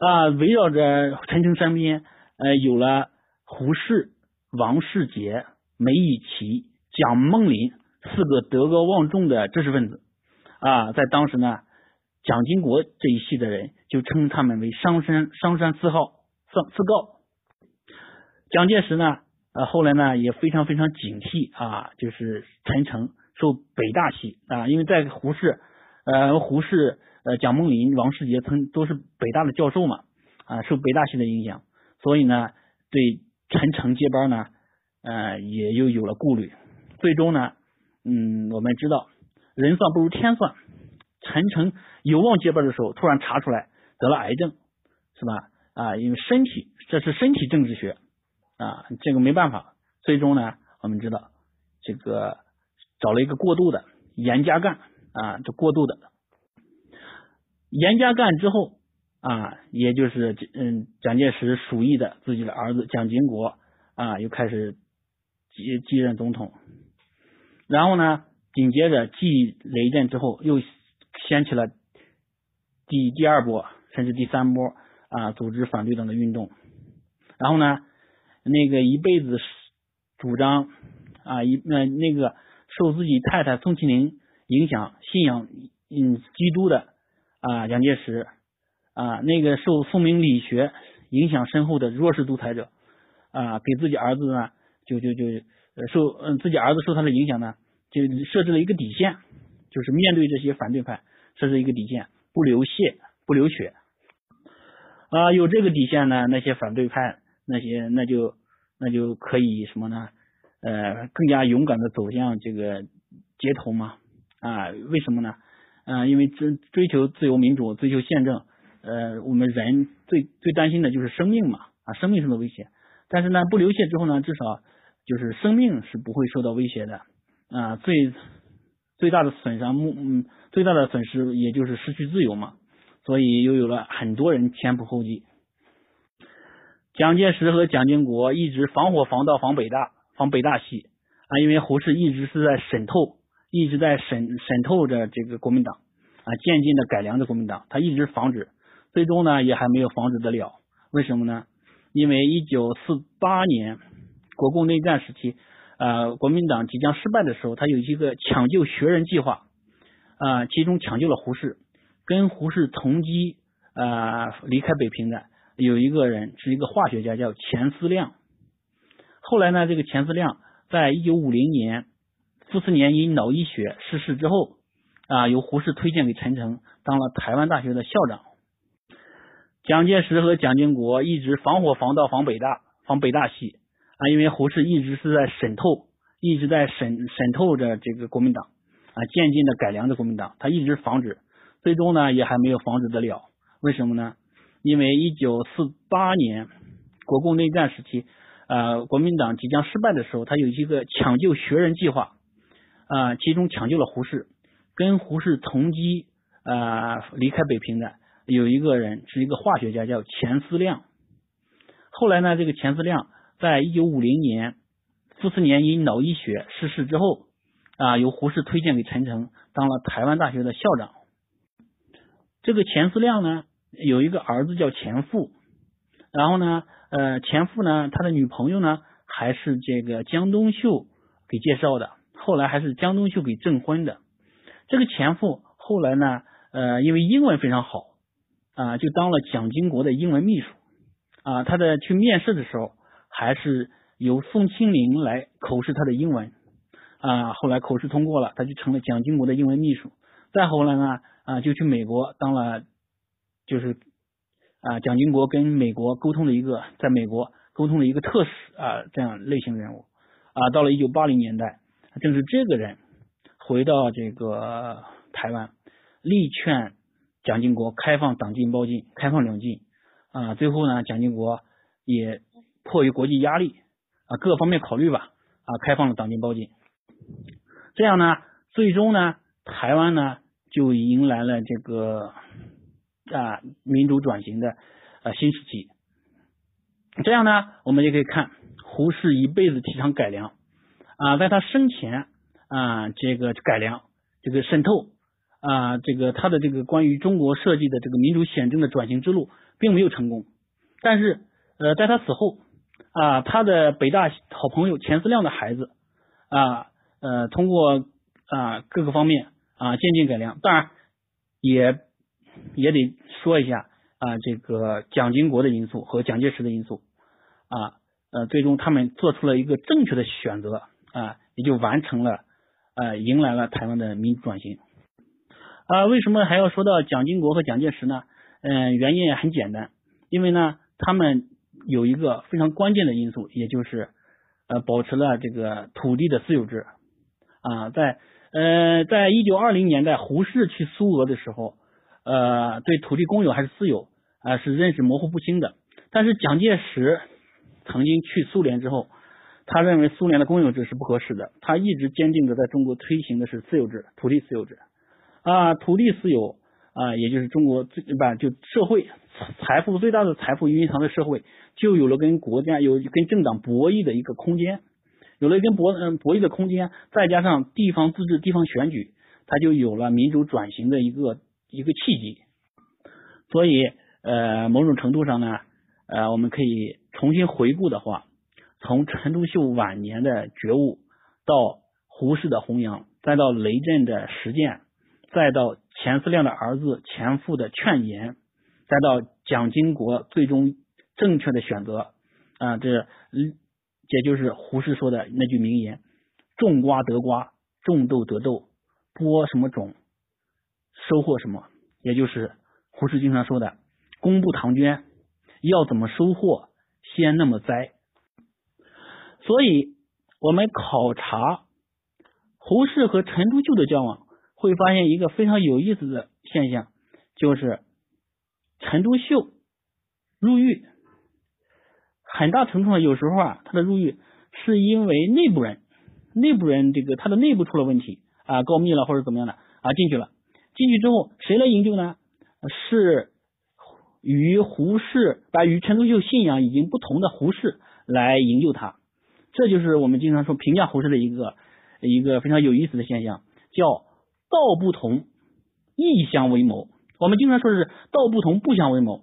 啊，围绕着陈诚身边呃有了胡适、王世杰、梅贻琦、蒋梦麟四个德高望重的知识分子啊，在当时呢，蒋经国这一系的人就称他们为商山商山四号四四告。蒋介石呢，呃，后来呢也非常非常警惕啊，就是陈诚受北大系啊，因为在胡适，呃，胡适，呃，蒋梦麟、王世杰曾都是北大的教授嘛，啊，受北大系的影响，所以呢，对陈诚接班呢，呃，也又有了顾虑。最终呢，嗯，我们知道人算不如天算，陈诚有望接班的时候，突然查出来得了癌症，是吧？啊，因为身体，这是身体政治学。啊，这个没办法，最终呢，我们知道这个找了一个过渡的严家淦啊，这过渡的严家淦之后啊，也就是嗯蒋介石属意的自己的儿子蒋经国啊，又开始继继任总统，然后呢，紧接着继雷震之后，又掀起了第第二波甚至第三波啊组织反对党的运动，然后呢。那个一辈子主张啊一那那个受自己太太宋庆龄影响信仰嗯基督的啊蒋介石啊那个受宋明理学影响深厚的弱势独裁者啊给自己儿子呢就就就受嗯自己儿子受他的影响呢就设置了一个底线就是面对这些反对派设置一个底线不流血不流血啊有这个底线呢那些反对派。那些那就那就可以什么呢？呃，更加勇敢的走向这个街头嘛啊？为什么呢？啊，因为追追求自由民主，追求宪政，呃，我们人最最担心的就是生命嘛啊，生命受到威胁。但是呢，不流血之后呢，至少就是生命是不会受到威胁的啊。最最大的损伤，嗯，最大的损失也就是失去自由嘛。所以又有了很多人前仆后继。蒋介石和蒋经国一直防火防盗防北大防北大系啊，因为胡适一直是在渗透，一直在渗渗透着这个国民党啊，渐进的改良着国民党，他一直防止，最终呢也还没有防止得了。为什么呢？因为一九四八年国共内战时期，呃，国民党即将失败的时候，他有一个抢救学人计划啊，其中抢救了胡适，跟胡适同机啊离开北平的。有一个人是一个化学家，叫钱思亮。后来呢，这个钱思亮在一九五零年傅斯年因脑溢血逝世之后，啊，由胡适推荐给陈诚当了台湾大学的校长。蒋介石和蒋经国一直防火防盗防北大防北大系啊，因为胡适一直是在渗透，一直在渗渗透着这个国民党啊，渐渐的改良着国民党，他一直防止，最终呢也还没有防止得了。为什么呢？因为一九四八年国共内战时期，呃，国民党即将失败的时候，他有一个抢救学人计划啊，其中抢救了胡适，跟胡适同机啊离开北平的。有一个人是一个化学家，叫钱思亮。后来呢，这个钱思亮在一九五零年傅斯年因脑溢血逝世之后，啊，由胡适推荐给陈诚当了台湾大学的校长。这个钱思亮呢，有一个儿子叫钱复，然后呢，呃，钱复呢，他的女朋友呢，还是这个江冬秀给介绍的，后来还是江冬秀给证婚的。这个钱复后来呢，呃，因为英文非常好。啊，就当了蒋经国的英文秘书啊。他的去面试的时候，还是由宋庆龄来口试他的英文啊。后来口试通过了，他就成了蒋经国的英文秘书。再后来呢，啊，就去美国当了，就是啊，蒋经国跟美国沟通的一个，在美国沟通的一个特使啊，这样类型人物啊。到了一九八零年代，正是这个人回到这个台湾，力劝。蒋经国开放党禁包禁，开放两禁啊，最后呢，蒋经国也迫于国际压力啊，各方面考虑吧啊，开放了党禁包禁。这样呢，最终呢，台湾呢就迎来了这个啊民主转型的啊新时期。这样呢，我们就可以看胡适一辈子提倡改良啊，在他生前啊，这个改良这个渗透。啊，这个他的这个关于中国设计的这个民主宪政的转型之路并没有成功，但是呃，在他死后啊，他的北大好朋友钱思亮的孩子啊呃，通过啊各个方面啊渐进改良，当然也也得说一下啊这个蒋经国的因素和蒋介石的因素啊呃，最终他们做出了一个正确的选择啊，也就完成了呃迎来了台湾的民主转型。啊，为什么还要说到蒋经国和蒋介石呢？嗯，原因也很简单，因为呢，他们有一个非常关键的因素，也就是呃，保持了这个土地的私有制啊。在呃，在一九二零年代，胡适去苏俄的时候，呃，对土地公有还是私有啊，是认识模糊不清的。但是蒋介石曾经去苏联之后，他认为苏联的公有制是不合适的，他一直坚定的在中国推行的是私有制，土地私有制。啊，土地私有啊，也就是中国最不就社会财富最大的财富蕴藏的社会，就有了跟国家有跟政党博弈的一个空间，有了跟博嗯博弈的空间，再加上地方自治、地方选举，它就有了民主转型的一个一个契机。所以呃，某种程度上呢，呃，我们可以重新回顾的话，从陈独秀晚年的觉悟，到胡适的弘扬，再到雷震的实践。再到钱思亮的儿子钱复的劝言，再到蒋经国最终正确的选择啊，这也就是胡适说的那句名言：“种瓜得瓜，种豆得豆，播什么种，收获什么。”也就是胡适经常说的“公布唐捐，要怎么收获，先那么栽。”所以，我们考察胡适和陈独秀的交往。会发现一个非常有意思的现象，就是陈独秀入狱，很大程度上有时候啊，他的入狱是因为内部人，内部人这个他的内部出了问题啊，告密了或者怎么样的啊进去了，进去之后谁来营救呢？是与胡适把与陈独秀信仰已经不同的胡适来营救他，这就是我们经常说评价胡适的一个一个非常有意思的现象，叫。道不同，异相为谋。我们经常说是道不同，不相为谋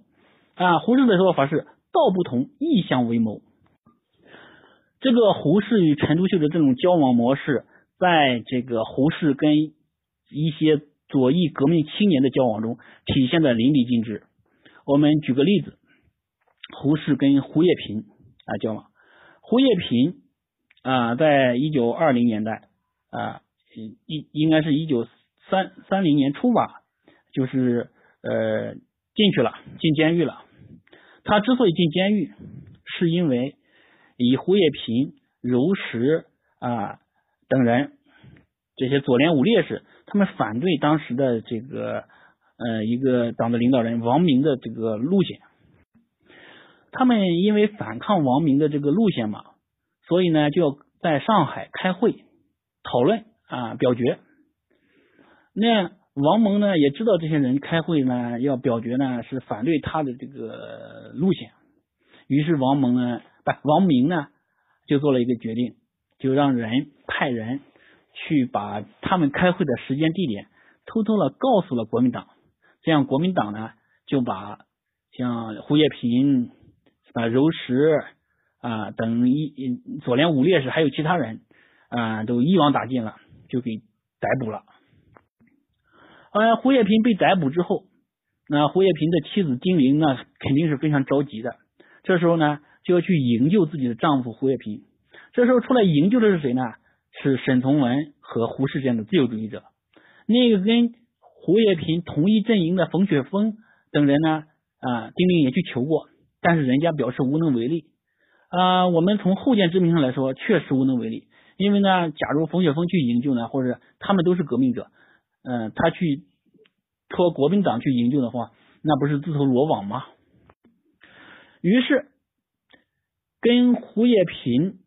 啊。胡适的说法是道不同，异相为谋。这个胡适与陈独秀的这种交往模式，在这个胡适跟一些左翼革命青年的交往中体现的淋漓尽致。我们举个例子，胡适跟胡叶平啊交往，胡叶平啊，在一九二零年代啊，应应该是一九三三零年初吧，就是呃进去了，进监狱了。他之所以进监狱，是因为以胡叶平、柔石啊等人这些左联五烈士，他们反对当时的这个呃一个党的领导人王明的这个路线。他们因为反抗王明的这个路线嘛，所以呢就要在上海开会讨论啊表决。那王蒙呢也知道这些人开会呢要表决呢是反对他的这个路线，于是王蒙呢不王明呢就做了一个决定，就让人派人去把他们开会的时间地点偷偷的告诉了国民党，这样国民党呢就把像胡叶平。啊，柔石啊等一左联五烈士还有其他人啊，都一网打尽了，就给逮捕了。呃，胡叶平被逮捕之后，那胡叶平的妻子金玲呢，肯定是非常着急的。这时候呢，就要去营救自己的丈夫胡叶平。这时候出来营救的是谁呢？是沈从文和胡适这样的自由主义者。那个跟胡叶平同一阵营的冯雪峰等人呢，啊，丁玲也去求过。但是人家表示无能为力啊！我们从后见之明上来说，确实无能为力。因为呢，假如冯雪峰去营救呢，或者他们都是革命者，嗯，他去托国民党去营救的话，那不是自投罗网吗？于是，跟胡叶平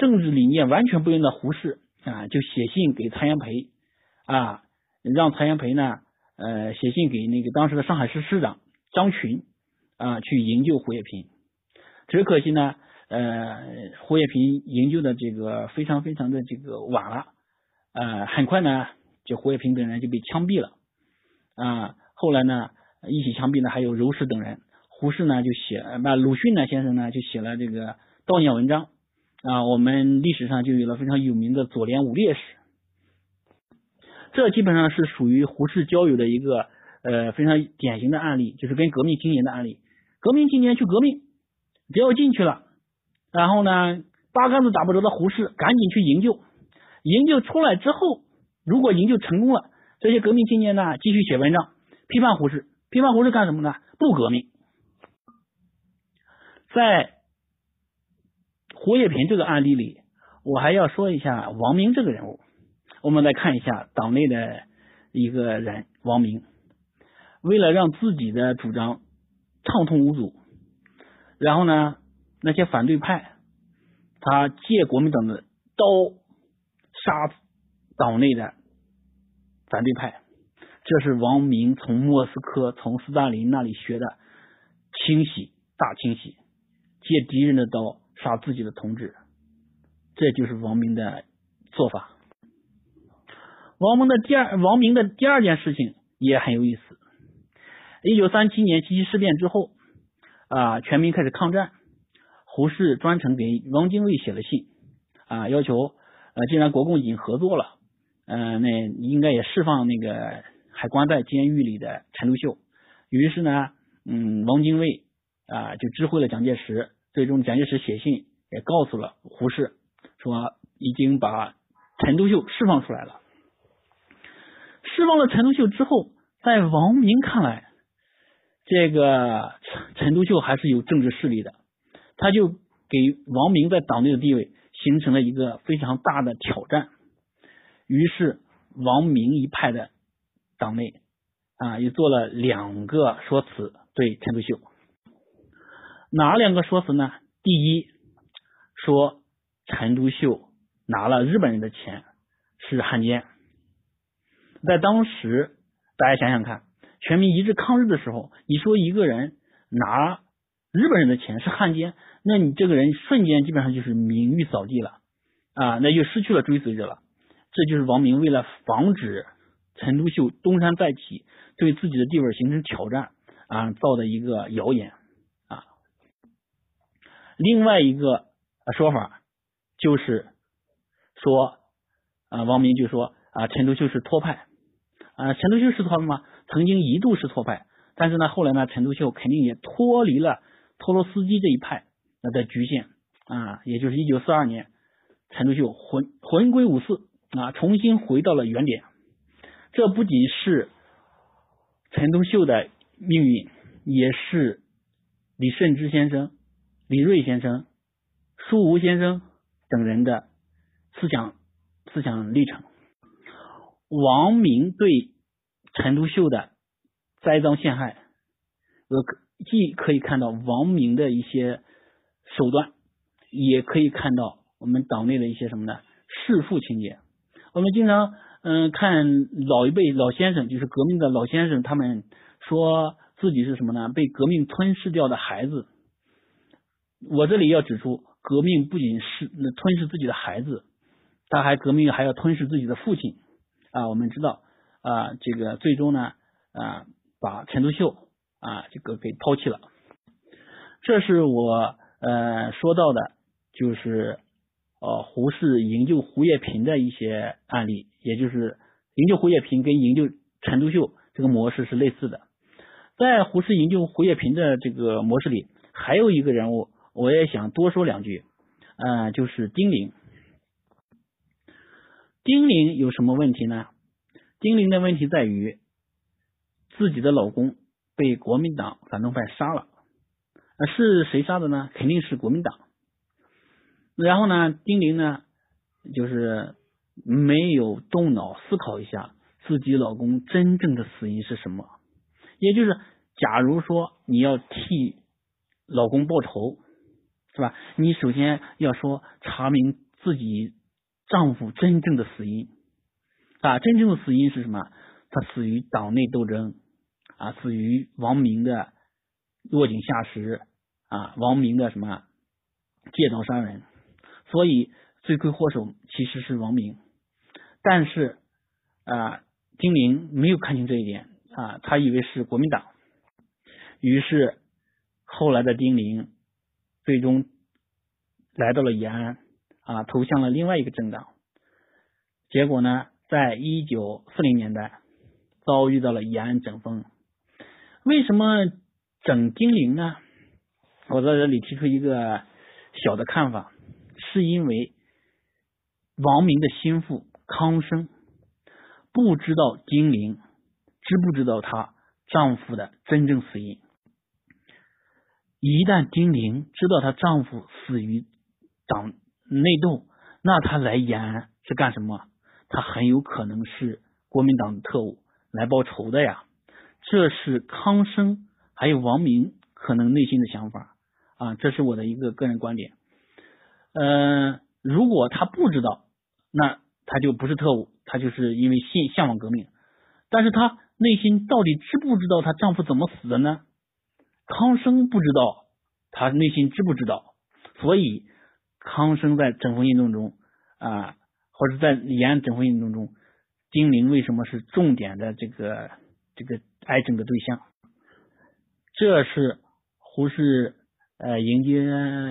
政治理念完全不一样的胡适啊，就写信给蔡元培啊，让蔡元培呢，呃，写信给那个当时的上海市市长张群。啊，去营救胡叶平，只可惜呢，呃，胡叶平营救的这个非常非常的这个晚了，呃，很快呢，就胡叶平等人就被枪毙了，啊，后来呢，一起枪毙的还有柔石等人，胡适呢就写，那鲁迅呢先生呢就写了这个悼念文章，啊，我们历史上就有了非常有名的左联五烈士，这基本上是属于胡适交友的一个呃非常典型的案例，就是跟革命青年的案例。革命青年去革命，只要进去了，然后呢，八竿子打不着的胡适赶紧去营救，营救出来之后，如果营救成功了，这些革命青年呢，继续写文章批判胡适，批判胡适干什么呢？不革命。在胡叶平这个案例里，我还要说一下王明这个人物。我们来看一下党内的一个人王明，为了让自己的主张。畅通无阻，然后呢，那些反对派他借国民党的刀杀党内的反对派，这是王明从莫斯科从斯大林那里学的清洗大清洗，借敌人的刀杀自己的同志，这就是王明的做法。王明的第二王明的第二件事情也很有意思。一九三七年七七事变之后，啊，全民开始抗战。胡适专程给汪精卫写了信，啊，要求，呃，既然国共已经合作了，嗯，那应该也释放那个还关在监狱里的陈独秀。于是呢，嗯，汪精卫啊就知会了蒋介石，最终蒋介石写信也告诉了胡适，说已经把陈独秀释放出来了。释放了陈独秀之后，在王明看来，这个陈陈独秀还是有政治势力的，他就给王明在党内的地位形成了一个非常大的挑战。于是王明一派的党内啊，也做了两个说辞对陈独秀。哪两个说辞呢？第一，说陈独秀拿了日本人的钱是汉奸，在当时大家想想看。全民一致抗日的时候，你说一个人拿日本人的钱是汉奸，那你这个人瞬间基本上就是名誉扫地了啊，那就失去了追随者了。这就是王明为了防止陈独秀东山再起，对自己的地位形成挑战啊造的一个谣言。另外一个说法就是说啊，王明就说啊，陈独秀是托派啊，陈独秀是托派吗？曾经一度是托派，但是呢，后来呢，陈独秀肯定也脱离了托洛斯基这一派的局限啊，也就是一九四二年，陈独秀魂魂归五四啊，重新回到了原点。这不仅是陈独秀的命运，也是李慎之先生、李瑞先生、舒吴先生等人的思想思想历程。王明对陈独秀的栽赃陷害，呃，既可以看到王明的一些手段，也可以看到我们党内的一些什么呢？弑父情节。我们经常嗯看老一辈老先生，就是革命的老先生，他们说自己是什么呢？被革命吞噬掉的孩子。我这里要指出，革命不仅是吞噬自己的孩子，他还革命还要吞噬自己的父亲。啊，我们知道啊，这个最终呢啊，把陈独秀啊这个给抛弃了。这是我呃说到的，就是呃胡适营救胡业平的一些案例，也就是营救胡业平跟营救陈独秀这个模式是类似的。在胡适营救胡业平的这个模式里，还有一个人物，我也想多说两句，呃，就是丁玲。丁玲有什么问题呢？丁玲的问题在于自己的老公被国民党反动派杀了，是谁杀的呢？肯定是国民党。然后呢，丁玲呢，就是没有动脑思考一下自己老公真正的死因是什么。也就是，假如说你要替老公报仇，是吧？你首先要说查明自己。丈夫真正的死因啊，真正的死因是什么？他死于党内斗争啊，死于王明的落井下石啊，王明的什么借刀杀人？所以罪魁祸首其实是王明，但是啊，丁玲没有看清这一点啊，他以为是国民党，于是后来的丁玲最终来到了延安。啊，投向了另外一个政党，结果呢，在一九四零年代遭遇到了延安整风。为什么整丁玲呢？我在这里提出一个小的看法，是因为王明的心腹康生不知道丁玲知不知道她丈夫的真正死因。一旦丁玲知道她丈夫死于党。内斗，那她来延安是干什么？她很有可能是国民党特务来报仇的呀。这是康生还有王明可能内心的想法啊，这是我的一个个人观点。嗯，如果他不知道，那他就不是特务，他就是因为信向往革命。但是她内心到底知不知道她丈夫怎么死的呢？康生不知道，他内心知不知道？所以。康生在整风运动中啊，或者在延安整风运动中，丁玲为什么是重点的这个这个癌症的对象？这是胡适呃营救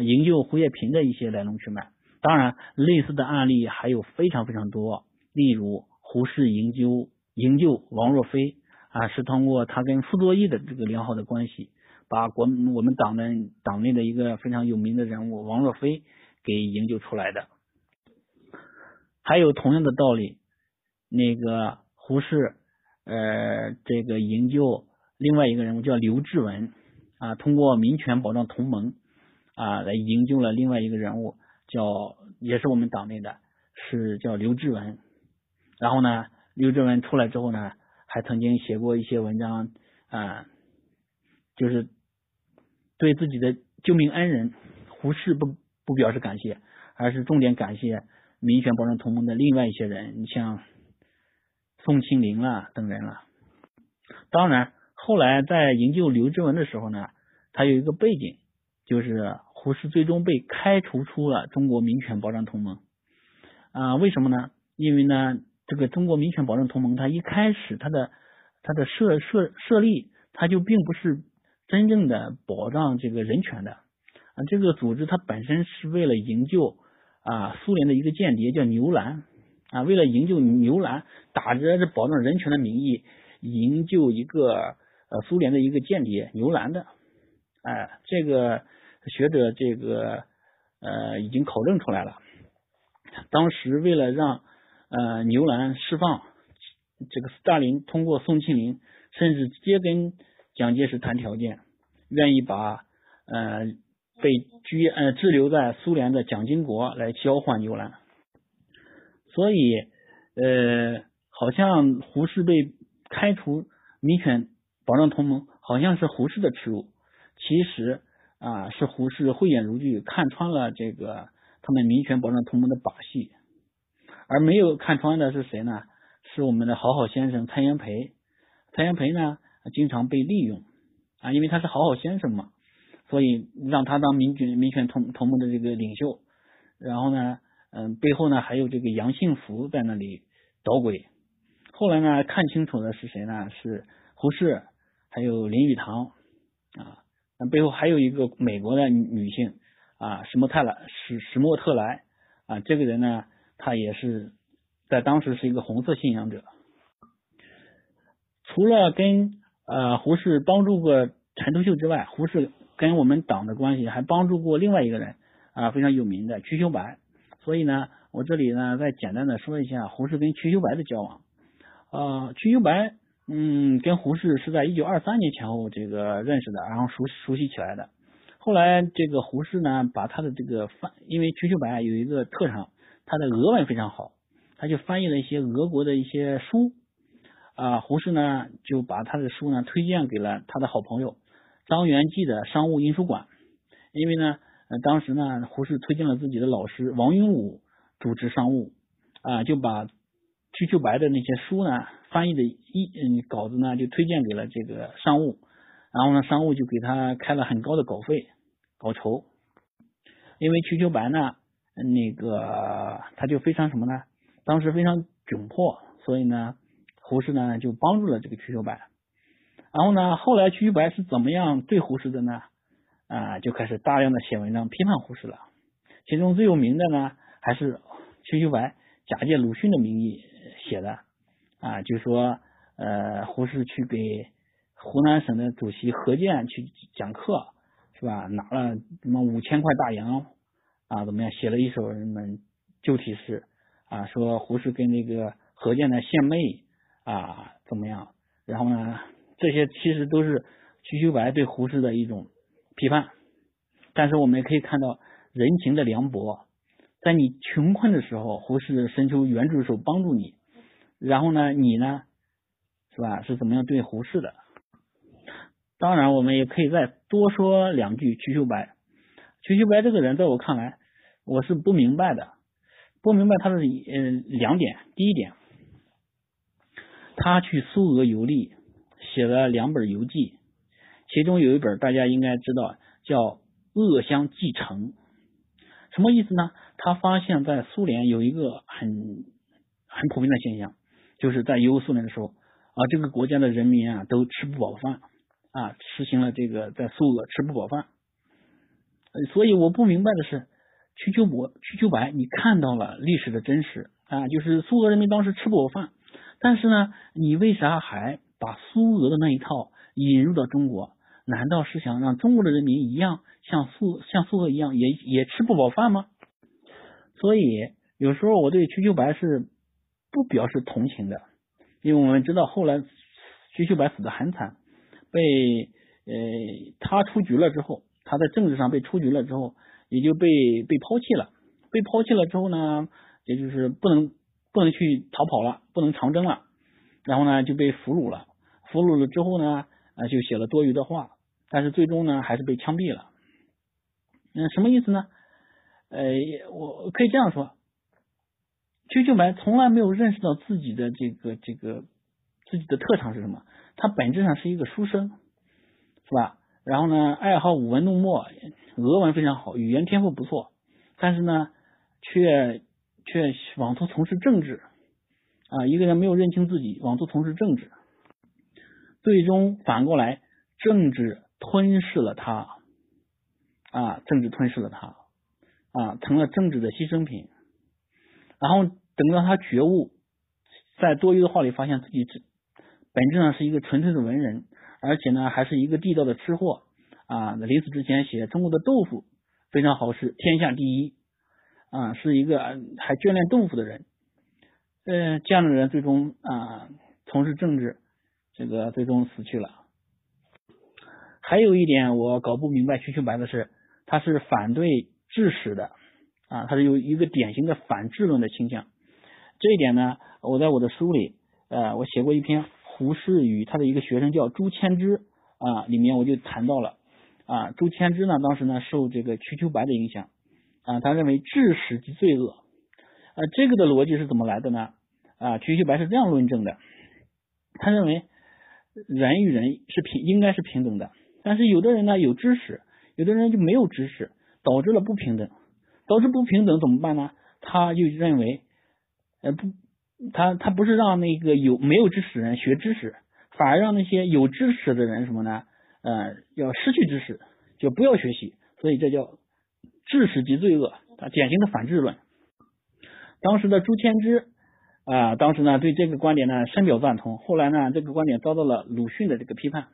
营救胡业平的一些来龙去脉。当然，类似的案例还有非常非常多。例如，胡适营救营救王若飞啊，是通过他跟傅作义的这个良好的关系，把国我们党的党内的一个非常有名的人物王若飞。给营救出来的，还有同样的道理，那个胡适呃，这个营救另外一个人物叫刘志文啊，通过民权保障同盟啊来营救了另外一个人物，叫也是我们党内的，是叫刘志文。然后呢，刘志文出来之后呢，还曾经写过一些文章啊，就是对自己的救命恩人胡适不。不表示感谢，而是重点感谢民权保障同盟的另外一些人，你像宋庆龄啦等人了。当然，后来在营救刘志文的时候呢，他有一个背景，就是胡适最终被开除出了中国民权保障同盟。啊，为什么呢？因为呢，这个中国民权保障同盟，它一开始它的它的设设设立，它就并不是真正的保障这个人权的啊。这个组织它本身是为了营救啊苏联的一个间谍叫牛兰啊，为了营救牛兰，打着这保障人权的名义营救一个呃苏联的一个间谍牛兰的，哎，这个学者这个呃已经考证出来了。当时为了让呃牛兰释放，这个斯大林通过宋庆龄，甚至直接跟蒋介石谈条件，愿意把呃被拘呃滞留在苏联的蒋经国来交换牛兰。所以呃好像胡适被开除民权保障同盟，好像是胡适的耻辱。其实啊是胡适慧眼如炬，看穿了这个。他们民权保障同盟的把戏，而没有看穿的是谁呢？是我们的好好先生蔡元培。蔡元培呢，经常被利用啊，因为他是好好先生嘛，所以让他当民权民权同同盟的这个领袖。然后呢，嗯，背后呢还有这个杨幸福在那里捣鬼。后来呢，看清楚的是谁呢？是胡适，还有林语堂啊，那背后还有一个美国的女性。啊，史莫泰莱史史莫特莱啊，这个人呢，他也是在当时是一个红色信仰者。除了跟呃胡适帮助过陈独秀之外，胡适跟我们党的关系还帮助过另外一个人啊，非常有名的瞿秋白。所以呢，我这里呢再简单的说一下胡适跟瞿秋白的交往。呃，瞿秋白嗯跟胡适是在一九二三年前后这个认识的，然后熟熟悉起来的。后来，这个胡适呢，把他的这个翻，因为瞿秋白有一个特长，他的俄文非常好，他就翻译了一些俄国的一些书啊。胡适呢，就把他的书呢推荐给了他的好朋友张元济的商务印书馆，因为呢，当时呢，胡适推荐了自己的老师王云武主持商务啊，就把瞿秋白的那些书呢翻译的一嗯稿子呢就推荐给了这个商务。然后呢，商务就给他开了很高的稿费、稿酬，因为瞿秋白呢，那个他就非常什么呢？当时非常窘迫，所以呢，胡适呢就帮助了这个瞿秋白。然后呢，后来瞿秋白是怎么样对胡适的呢？啊，就开始大量的写文章批判胡适了。其中最有名的呢，还是瞿秋白假借鲁迅的名义写的啊，就说呃，胡适去给。湖南省的主席何键去讲课，是吧？拿了什么五千块大洋啊？怎么样？写了一首什么旧体诗啊？说胡适跟那个何键的献媚啊？怎么样？然后呢？这些其实都是瞿秋白对胡适的一种批判。但是我们也可以看到人情的凉薄，在你穷困的时候，胡适伸出援助手帮助你。然后呢？你呢？是吧？是怎么样对胡适的？当然，我们也可以再多说两句。瞿秋白，瞿秋白这个人，在我看来，我是不明白的。不明白他的呃两点。第一点，他去苏俄游历，写了两本游记，其中有一本大家应该知道，叫《鄂湘继承》。什么意思呢？他发现，在苏联有一个很很普遍的现象，就是在优苏联的时候啊，这个国家的人民啊都吃不饱饭。啊，实行了这个在苏俄吃不饱饭，所以我不明白的是，瞿秋伯、瞿秋白，你看到了历史的真实啊，就是苏俄人民当时吃不饱饭，但是呢，你为啥还把苏俄的那一套引入到中国？难道是想让中国的人民一样，像苏像苏俄一样，也也吃不饱饭吗？所以有时候我对瞿秋白是不表示同情的，因为我们知道后来瞿秋白死的很惨。被呃他出局了之后，他在政治上被出局了之后，也就被被抛弃了。被抛弃了之后呢，也就是不能不能去逃跑了，不能长征了。然后呢就被俘虏了。俘虏了之后呢，啊就写了多余的话，但是最终呢还是被枪毙了。嗯，什么意思呢？呃，我可以这样说，瞿秋白从来没有认识到自己的这个这个自己的特长是什么。他本质上是一个书生，是吧？然后呢，爱好舞文弄墨，俄文非常好，语言天赋不错，但是呢，却却妄图从事政治啊！一个人没有认清自己，妄图从事政治，最终反过来，政治吞噬了他啊！政治吞噬了他啊，成了政治的牺牲品。然后等到他觉悟，在多余的话里发现自己只。本质上是一个纯粹的文人，而且呢，还是一个地道的吃货啊！临死之前写中国的豆腐非常好吃天下第一啊，是一个还眷恋豆腐的人。呃，这样的人最终啊从事政治，这个最终死去了。还有一点我搞不明白瞿秋白的是，他是反对治史的啊，他是有一个典型的反治论的倾向。这一点呢，我在我的书里呃，我写过一篇胡适与他的一个学生叫朱谦之啊，里面我就谈到了啊，朱谦之呢当时呢受这个瞿秋白的影响啊，他认为治史即罪恶。啊，这个的逻辑是怎么来的呢？啊，瞿秋白是这样论证的，他认为人与人是平，应该是平等的，但是有的人呢有知识，有的人就没有知识，导致了不平等，导致不平等怎么办呢？他就认为，呃不，他他不是让那个有没有知识的人学知识，反而让那些有知识的人什么呢？呃，要失去知识，就不要学习，所以这叫治史即罪恶，啊，典型的反智论。当时的朱谦之啊，当时呢对这个观点呢深表赞同。后来呢这个观点遭到了鲁迅的这个批判。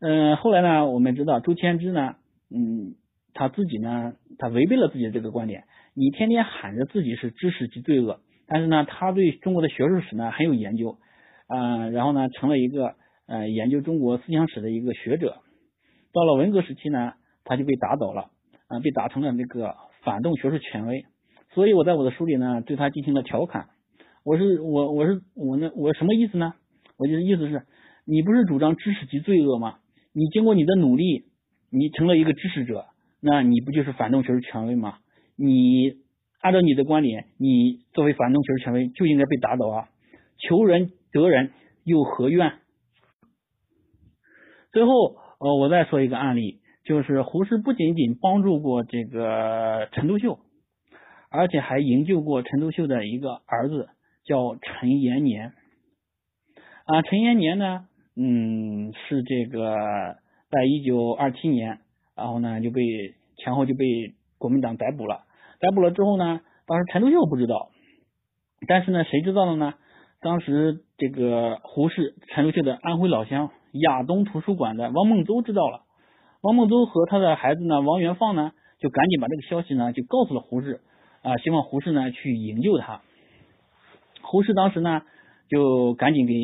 嗯，后来呢我们知道朱谦之呢，嗯，他自己呢他违背了自己的这个观点。你天天喊着自己是知识即罪恶，但是呢他对中国的学术史呢很有研究啊，然后呢成了一个呃研究中国思想史的一个学者。到了文革时期呢，他就被打倒了啊，被打成了那个反动学术权威。所以我在我的书里呢，对他进行了调侃。我是我我是我呢我什么意思呢？我就是意思是，你不是主张知识即罪恶吗？你经过你的努力，你成了一个知识者，那你不就是反动学术权威吗？你按照你的观点，你作为反动学术权威就应该被打倒啊！求人得人又何怨？最后呃，我再说一个案例，就是胡适不仅仅帮助过这个陈独秀。而且还营救过陈独秀的一个儿子，叫陈延年。啊，陈延年呢，嗯，是这个在一九二七年，然后呢就被前后就被国民党逮捕了。逮捕了之后呢，当时陈独秀不知道，但是呢，谁知道了呢？当时这个胡适、陈独秀的安徽老乡亚东图书馆的王孟邹知道了。王孟邹和他的孩子呢，王元放呢，就赶紧把这个消息呢，就告诉了胡适。啊，希望胡适呢去营救他。胡适当时呢就赶紧给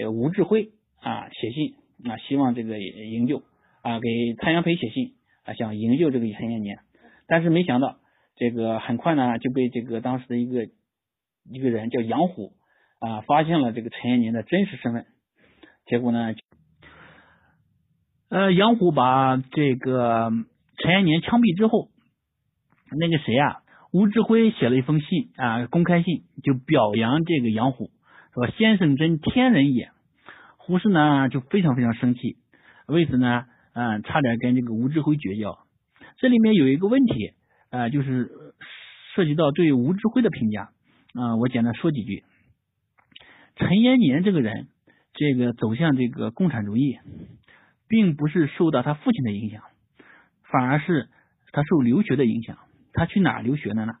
呃吴志辉啊写信啊，希望这个营救啊，给蔡元培写信啊，想营救这个陈延年。但是没想到这个很快呢就被这个当时的一个一个人叫杨虎啊发现了这个陈延年的真实身份。结果呢，呃，杨虎把这个陈延年枪毙之后，那个谁啊？吴志辉写了一封信啊，公开信就表扬这个杨虎，说先生真天人也。胡适呢就非常非常生气，为此呢，嗯，差点跟这个吴志辉绝交。这里面有一个问题啊，就是涉及到对吴志辉的评价啊，我简单说几句。陈延年这个人，这个走向这个共产主义，并不是受到他父亲的影响，反而是他受留学的影响。他去哪留学的呢？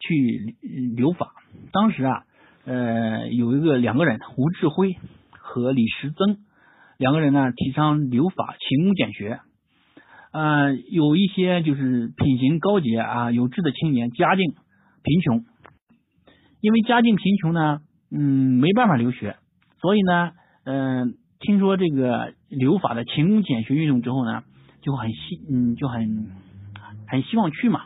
去留法。当时啊，呃，有一个两个人，胡志辉和李时增两个人呢，提倡留法，勤工俭学。呃，有一些就是品行高洁啊、有志的青年，家境贫穷，因为家境贫穷呢，嗯，没办法留学，所以呢，嗯，听说这个留法的勤工俭学运动之后呢，就很希，嗯，就很很希望去嘛。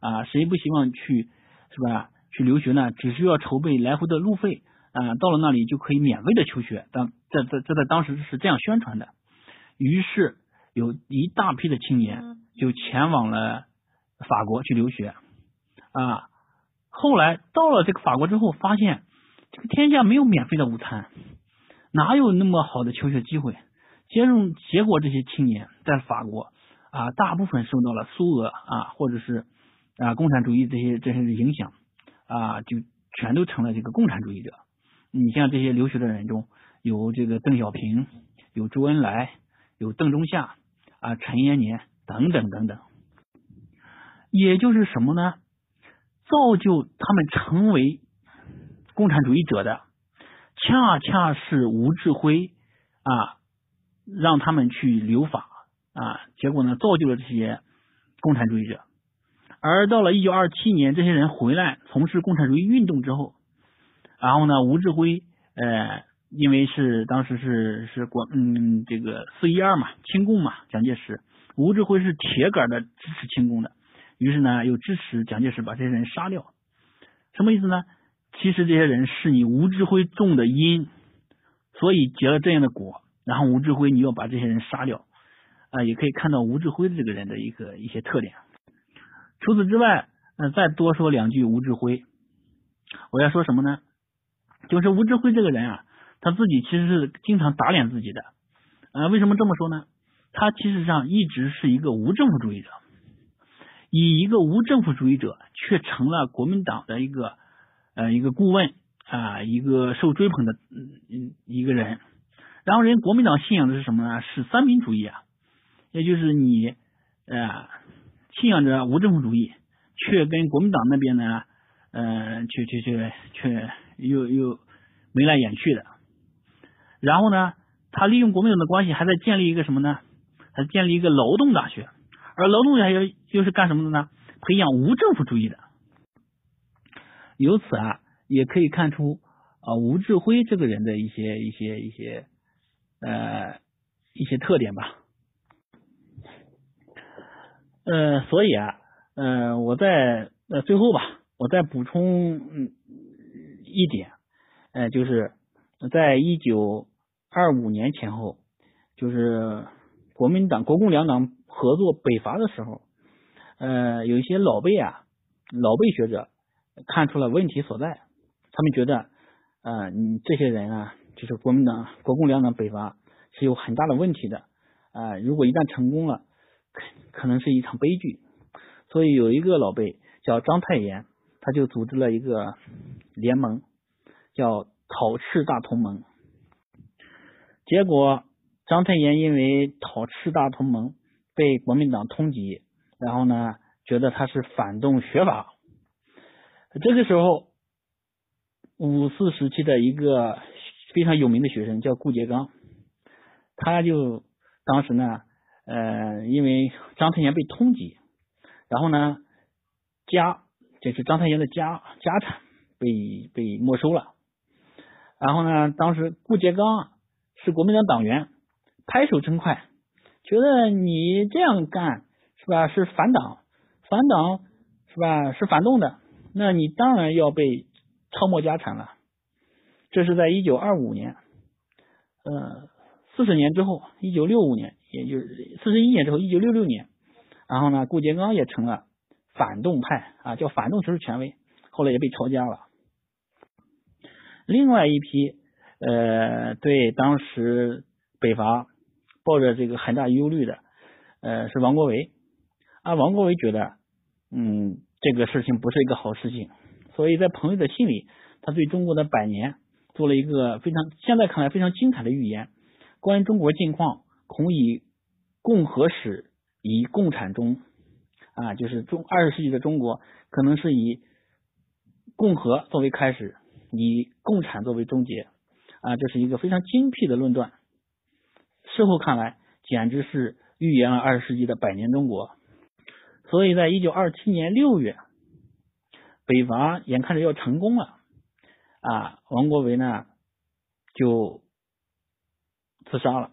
啊，谁不希望去是吧？去留学呢？只需要筹备来回的路费啊，到了那里就可以免费的求学。当这这这在当时是这样宣传的。于是有一大批的青年就前往了法国去留学啊。后来到了这个法国之后，发现这个天下没有免费的午餐，哪有那么好的求学机会？结果结果这些青年在法国啊，大部分受到了苏俄啊，或者是。啊，共产主义这些这些影响啊，就全都成了这个共产主义者。你像这些留学的人中，有这个邓小平，有周恩来，有邓中夏啊，陈延年等等等等。也就是什么呢？造就他们成为共产主义者的，恰恰是吴志辉啊，让他们去留法啊，结果呢，造就了这些共产主义者。而到了一九二七年，这些人回来从事共产主义运动之后，然后呢，吴志辉呃，因为是当时是是国嗯这个四一二嘛，清共嘛，蒋介石，吴志辉是铁杆的支持清共的，于是呢，又支持蒋介石把这些人杀掉。什么意思呢？其实这些人是你吴志辉种的因，所以结了这样的果。然后吴志辉你要把这些人杀掉啊，也可以看到吴志辉这个人的一个一些特点。除此之外，呃，再多说两句吴志辉。我要说什么呢？就是吴志辉这个人啊，他自己其实是经常打脸自己的。呃，为什么这么说呢？他其实上一直是一个无政府主义者，以一个无政府主义者却成了国民党的一个呃一个顾问啊，一个受追捧的嗯一个人。然后人国民党信仰的是什么呢？是三民主义啊，也就是你呃。信仰着无政府主义，却跟国民党那边呢，呃，去去去去又又眉来眼去的。然后呢，他利用国民党的关系，还在建立一个什么呢？还建立一个劳动大学。而劳动大学又是干什么的呢？培养无政府主义的。由此啊，也可以看出啊，吴志辉这个人的一些一些一些呃一些特点吧。呃，所以啊，呃，我在呃最后吧，我再补充嗯一点，呃，就是在一九二五年前后，就是国民党国共两党合作北伐的时候，呃，有一些老辈啊，老辈学者看出了问题所在，他们觉得，呃，你这些人啊，就是国民党国共两党北伐是有很大的问题的，啊，如果一旦成功了。可能是一场悲剧，所以有一个老辈叫章太炎，他就组织了一个联盟，叫讨赤大同盟。结果章太炎因为讨赤大同盟被国民党通缉，然后呢，觉得他是反动学法。这个时候，五四时期的一个非常有名的学生叫顾颉刚，他就当时呢。呃，因为章太炎被通缉，然后呢，家就是章太炎的家家产被被没收了，然后呢，当时顾颉刚是国民党党员，拍手称快，觉得你这样干是吧？是反党，反党是吧？是反动的，那你当然要被抄没家产了。这是在一九二五年，呃，四十年之后，一九六五年。也就是四十一年之后，一九六六年，然后呢，顾颉刚也成了反动派啊，叫反动就是权威，后来也被抄家了。另外一批呃，对当时北伐抱着这个很大忧虑的，呃，是王国维啊。王国维觉得，嗯，这个事情不是一个好事情，所以在朋友的心里，他对中国的百年做了一个非常现在看来非常精彩的预言，关于中国近况。恐以共和史以共产中啊，就是中二十世纪的中国可能是以共和作为开始，以共产作为终结啊，这是一个非常精辟的论断。事后看来，简直是预言了二十世纪的百年中国。所以在一九二七年六月，北伐眼看着要成功了啊，王国维呢就自杀了。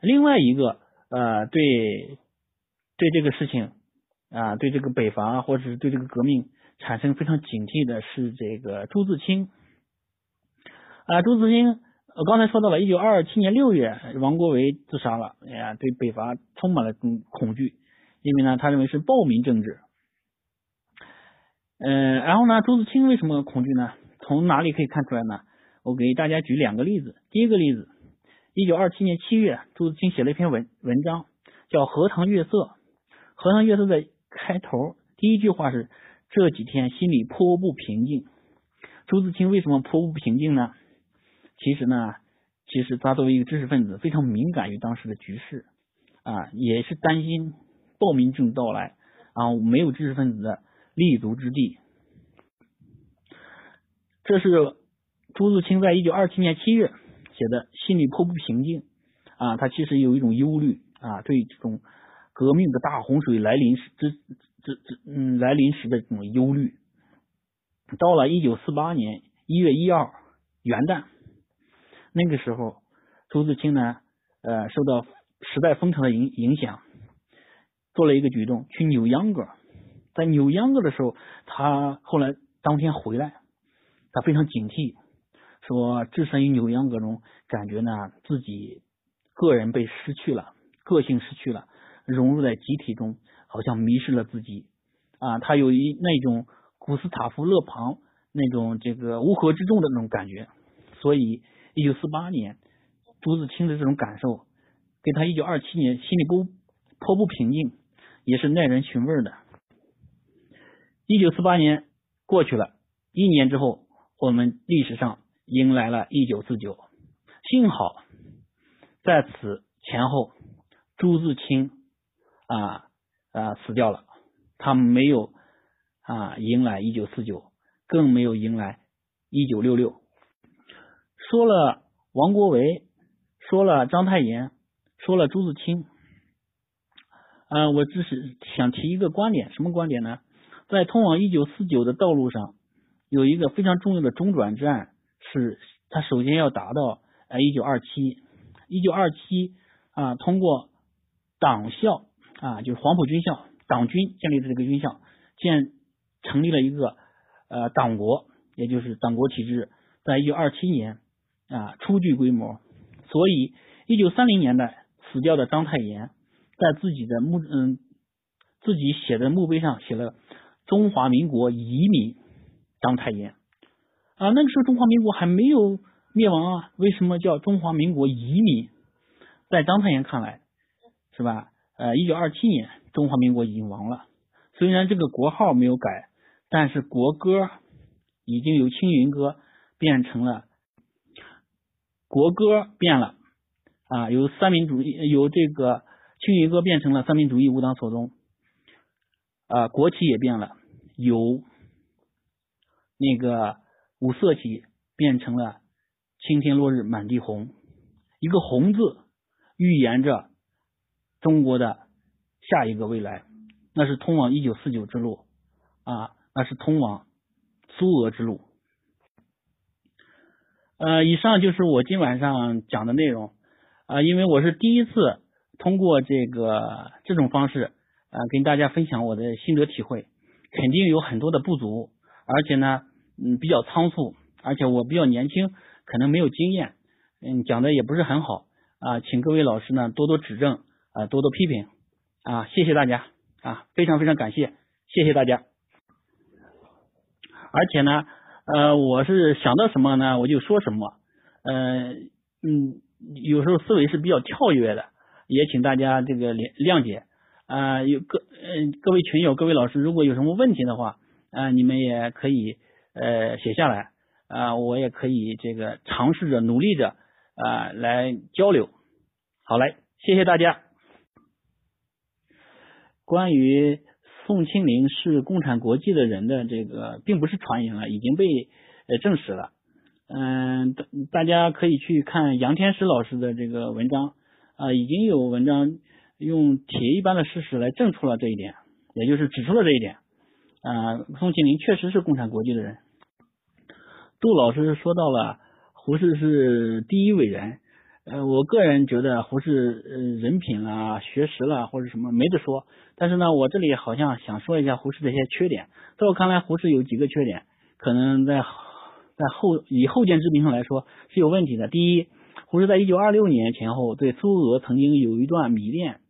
另外一个呃，对对这个事情啊，对这个北伐或者是对这个革命产生非常警惕的是这个朱自清啊，朱自清，我刚才说到了，一九二七年六月，王国维自杀了，哎呀，对北伐充满了恐恐惧，因为呢，他认为是暴民政治。嗯，然后呢，朱自清为什么恐惧呢？从哪里可以看出来呢？我给大家举两个例子，第一个例子。一九二七年七月，朱自清写了一篇文文章，叫《荷塘月色》。《荷塘月色》的开头第一句话是：“这几天心里颇不平静。”朱自清为什么颇不平静呢？其实呢，其实他作为一个知识分子，非常敏感于当时的局势啊，也是担心暴民政到来啊，没有知识分子的立足之地。这是朱自清在一九二七年七月。写的心里颇不平静啊，他其实有一种忧虑啊，对这种革命的大洪水来临时之之之嗯来临时的这种忧虑。到了一九四八年一月一二元旦，那个时候，朱自清呢，呃，受到时代风潮的影影响，做了一个举动，去扭秧歌。在扭秧歌的时候，他后来当天回来，他非常警惕，说置身于扭秧歌中，感觉呢自己个人被失去了，个性失去了，融入在集体中，好像迷失了自己啊。他有一那种古斯塔夫勒庞那种这个乌合之众的那种感觉，所以一九四八年朱自清的这种感受，给他一九二七年心里不颇不平静，也是耐人寻味的。一九四八年过去了，一年之后，我们历史上迎来了一九四九。幸好在此前后，朱自清啊啊死掉了，他没有啊迎来一九四九，更没有迎来一九六六。说了王国维，说了章太炎，说了朱自清，啊，我只是想提一个观点，什么观点呢？在通往一九四九的道路上，有一个非常重要的中转站，是它首先要达到呃一九二七，一九二七啊，通过党校啊，就是黄埔军校党军建立的这个军校，建成立了一个呃党国，也就是党国体制，在一九二七年啊初具规模，所以一九三零年代死掉的章太炎，在自己的墓嗯自己写的墓碑上写了。中华民国移民章太炎啊，那个时候中华民国还没有灭亡啊，为什么叫中华民国移民？在章太炎看来，是吧？呃，一九二七年中华民国已经亡了，虽然这个国号没有改，但是国歌已经由青云歌变成了国歌变了啊，由三民主义由这个青云歌变成了三民主义无党所宗。啊，国旗也变了，由那个五色旗变成了青天落日满地红。一个“红”字预言着中国的下一个未来，那是通往一九四九之路啊，那是通往苏俄之路。呃，以上就是我今晚上讲的内容啊，因为我是第一次通过这个这种方式。啊，跟大家分享我的心得体会，肯定有很多的不足，而且呢，嗯，比较仓促，而且我比较年轻，可能没有经验，嗯，讲的也不是很好啊，请各位老师呢多多指正啊，多多批评啊，谢谢大家啊，非常非常感谢，谢谢大家。而且呢，呃，我是想到什么呢，我就说什么，呃，嗯，有时候思维是比较跳跃的，也请大家这个谅谅解。啊，有各嗯各位群友、各位老师，如果有什么问题的话，啊，你们也可以呃写下来啊，我也可以这个尝试着努力着啊来交流。好嘞，谢谢大家。关于宋庆龄是共产国际的人的这个，并不是传言了，已经被呃证实了。嗯，大大家可以去看杨天石老师的这个文章啊，已经有文章。用铁一般的事实来证出了这一点，也就是指出了这一点。啊，宋庆龄确实是共产国际的人。杜老师说到了胡适是第一伟人，呃，我个人觉得胡适呃人品啦、学识啦或者什么没得说。但是呢，我这里好像想说一下胡适的一些缺点。在我看来，胡适有几个缺点，可能在在后以后见之明上来说是有问题的。第一，胡适在一九二六年前后对苏俄曾经有一段迷恋。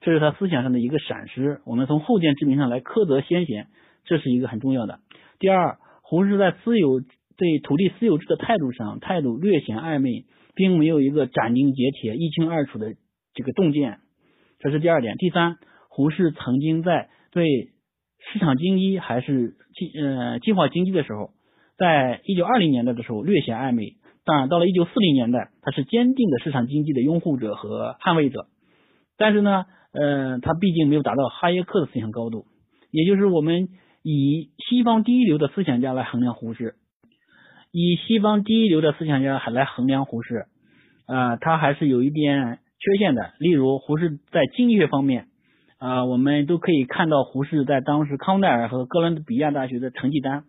这是他思想上的一个闪失，我们从后见之明上来苛责先贤，这是一个很重要的。第二，胡适在私有对土地私有制的态度上，态度略显暧昧，并没有一个斩钉截铁、一清二楚的这个洞见，这是第二点。第三，胡适曾经在对市场经济还是计呃计划经济的时候，在一九二零年代的时候略显暧昧，当然到了一九四零年代，他是坚定的市场经济的拥护者和捍卫者，但是呢。呃，他毕竟没有达到哈耶克的思想高度，也就是我们以西方第一流的思想家来衡量胡适，以西方第一流的思想家还来衡量胡适，啊，他还是有一点缺陷的。例如，胡适在经济学方面，啊，我们都可以看到胡适在当时康奈尔和哥伦比亚大学的成绩单。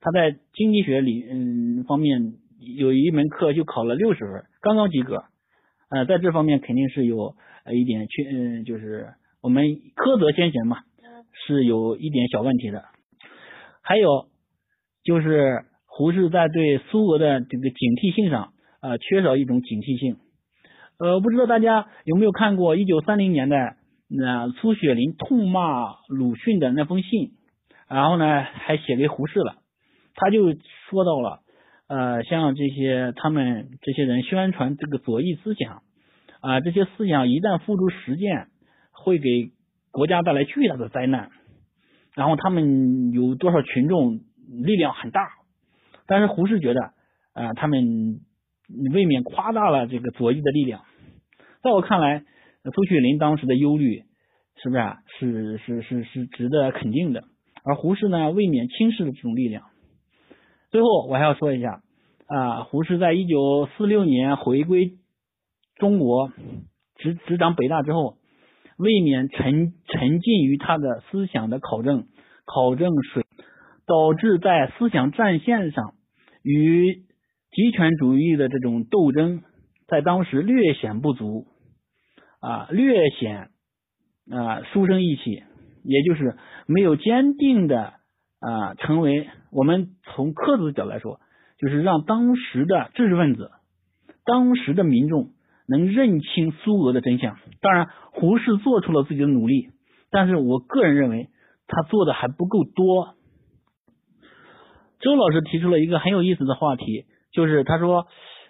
他在经济学里嗯方面有一门课就考了六十分，刚刚及格。呃，在这方面肯定是有呃一点缺，嗯，就是我们苛责先贤嘛，是有一点小问题的。还有就是胡适在对苏俄的这个警惕性上啊，缺少一种警惕性。呃，不知道大家有没有看过一九三零年代那苏雪林痛骂鲁迅的那封信，然后呢还写给胡适了，他就说到了，呃，像这些他们这些人宣传这个左翼思想啊，这些思想一旦付诸实践，会给国家带来巨大的灾难。然后他们有多少群众力量很大，但是胡适觉得啊，他们。未免夸大了这个左翼的力量，在我看来，苏雪林当时的忧虑是不是啊？是是是是值得肯定的。而胡适呢，未免轻视了这种力量。最后，我还要说一下啊，胡适在一九四六年回归中国，执执掌北大之后，未免沉沉浸于他的思想的考证考证水，导致在思想战线上与。极权主义的这种斗争在当时略显不足啊，略显啊书生意气，也就是没有坚定的啊成为我们从科子的角度来说，就是让当时的知识分子、当时的民众能认清苏俄的真相。当然，胡适做出了自己的努力，但是我个人认为他做的还不够多。周老师提出了一个很有意思的话题。就是他说，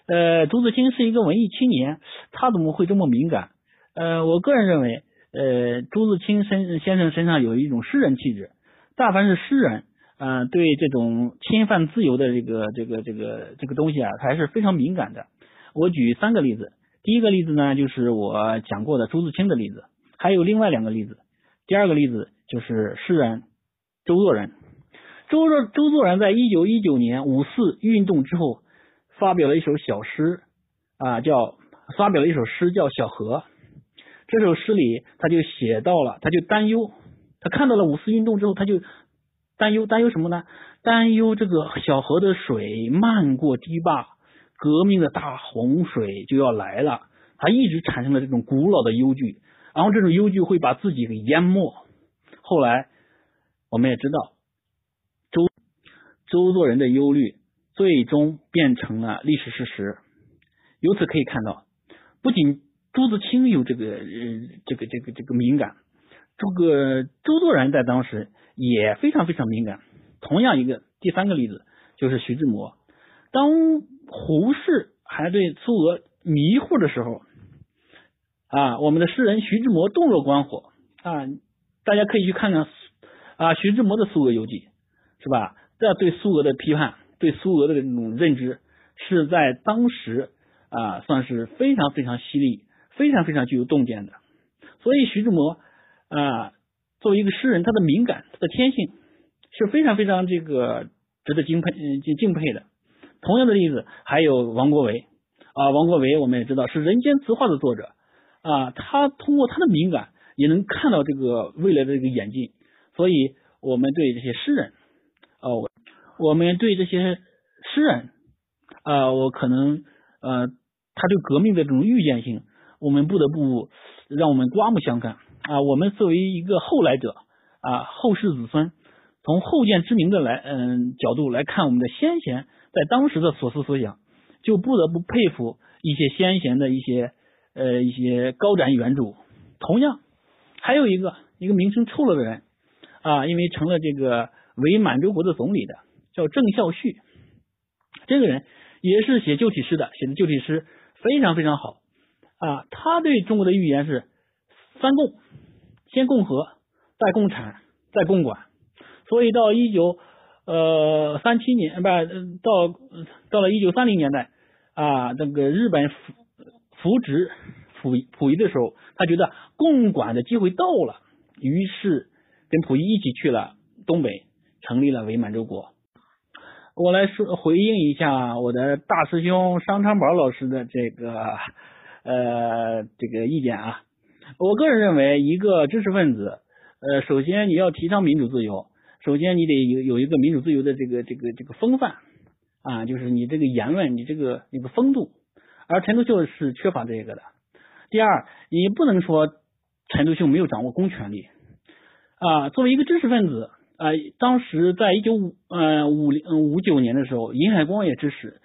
呃，朱自清是一个文艺青年，他怎么会这么敏感？呃，我个人认为，呃，朱自清身先生身上有一种诗人气质，但凡是诗人，呃，对这种侵犯自由的这个这个这个这个东西啊，还是非常敏感的。我举三个例子，第一个例子呢，就是我讲过的朱自清的例子，还有另外两个例子。第二个例子就是诗人周作人，周作周作人在一九一九年五四运动之后。发表了一首小诗啊，叫发表了一首诗叫《小河》。这首诗里，他就写到了，他就担忧，他看到了五四运动之后，他就担忧，担忧什么呢？担忧这个小河的水漫过堤坝，革命的大洪水就要来了。他一直产生了这种古老的忧惧，然后这种忧惧会把自己给淹没。后来我们也知道，周周作人的忧虑。最终变成了历史事实。由此可以看到，不仅朱自清有这个呃这个这个这个敏感，这个周作人在当时也非常非常敏感。同样一个第三个例子就是徐志摩，当胡适还对苏俄迷糊的时候，啊，我们的诗人徐志摩洞若观火啊，大家可以去看看啊徐志摩的《苏俄游记》，是吧？这对苏俄的批判。对苏俄的这种认知是在当时啊，算是非常非常犀利、非常非常具有洞见的。所以徐志摩啊，作为一个诗人，他的敏感、他的天性是非常非常这个值得敬佩、敬敬佩的。同样的例子还有王国维啊，王国维我们也知道是《人间词话》的作者啊，他通过他的敏感也能看到这个未来的这个演进。所以我们对这些诗人哦。我们对这些诗人，啊，我可能呃，他对革命的这种预见性，我们不得不让我们刮目相看啊。我们作为一个后来者啊，后世子孙，从后见之明的来嗯角度来看我们的先贤在当时的所思所想，就不得不佩服一些先贤的一些呃一些高瞻远瞩。同样，还有一个一个名声臭了的人啊，因为成了这个伪满洲国的总理的。叫郑孝胥，这个人也是写旧体诗的，写的旧体诗非常非常好啊。他对中国的预言是三共：先共和，再共产，再共管。所以到一九呃三七年，不到到了一九三零年代啊，那个日本扶扶植溥溥仪的时候，他觉得共管的机会到了，于是跟溥仪一起去了东北，成立了伪满洲国。我来说回应一下我的大师兄商昌宝老师的这个呃这个意见啊，我个人认为，一个知识分子，呃，首先你要提倡民主自由，首先你得有有一个民主自由的这个这个这个风范啊，就是你这个言论，你这个一个风度。而陈独秀是缺乏这个的。第二，你不能说陈独秀没有掌握公权力啊。作为一个知识分子啊，当时在一九五呃五零五九年的时候，尹海光也支持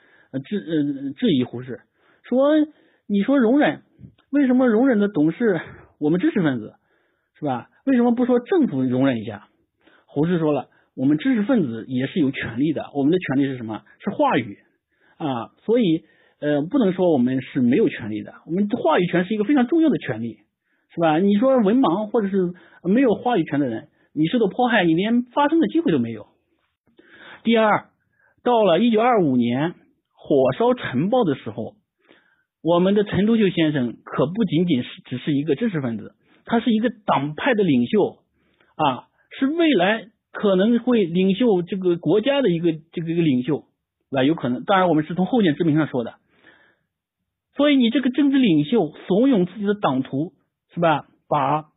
质呃质疑胡适，说你说容忍，为什么容忍的总是我们知识分子是吧？为什么不说政府容忍一下？胡适说了，我们知识分子也是有权利的，我们的权利是什么？是话语啊，所以。呃，不能说我们是没有权利的，我们话语权是一个非常重要的权利，是吧？你说文盲或者是没有话语权的人，你受到迫害，你连发声的机会都没有。第二，到了一九二五年火烧晨报的时候，我们的陈独秀先生可不仅仅是只是一个知识分子，他是一个党派的领袖啊，是未来可能会领袖这个国家的一个这个一个领袖，啊，有可能，当然我们是从后见之明上说的。所以你这个政治领袖怂恿自己的党徒是吧？把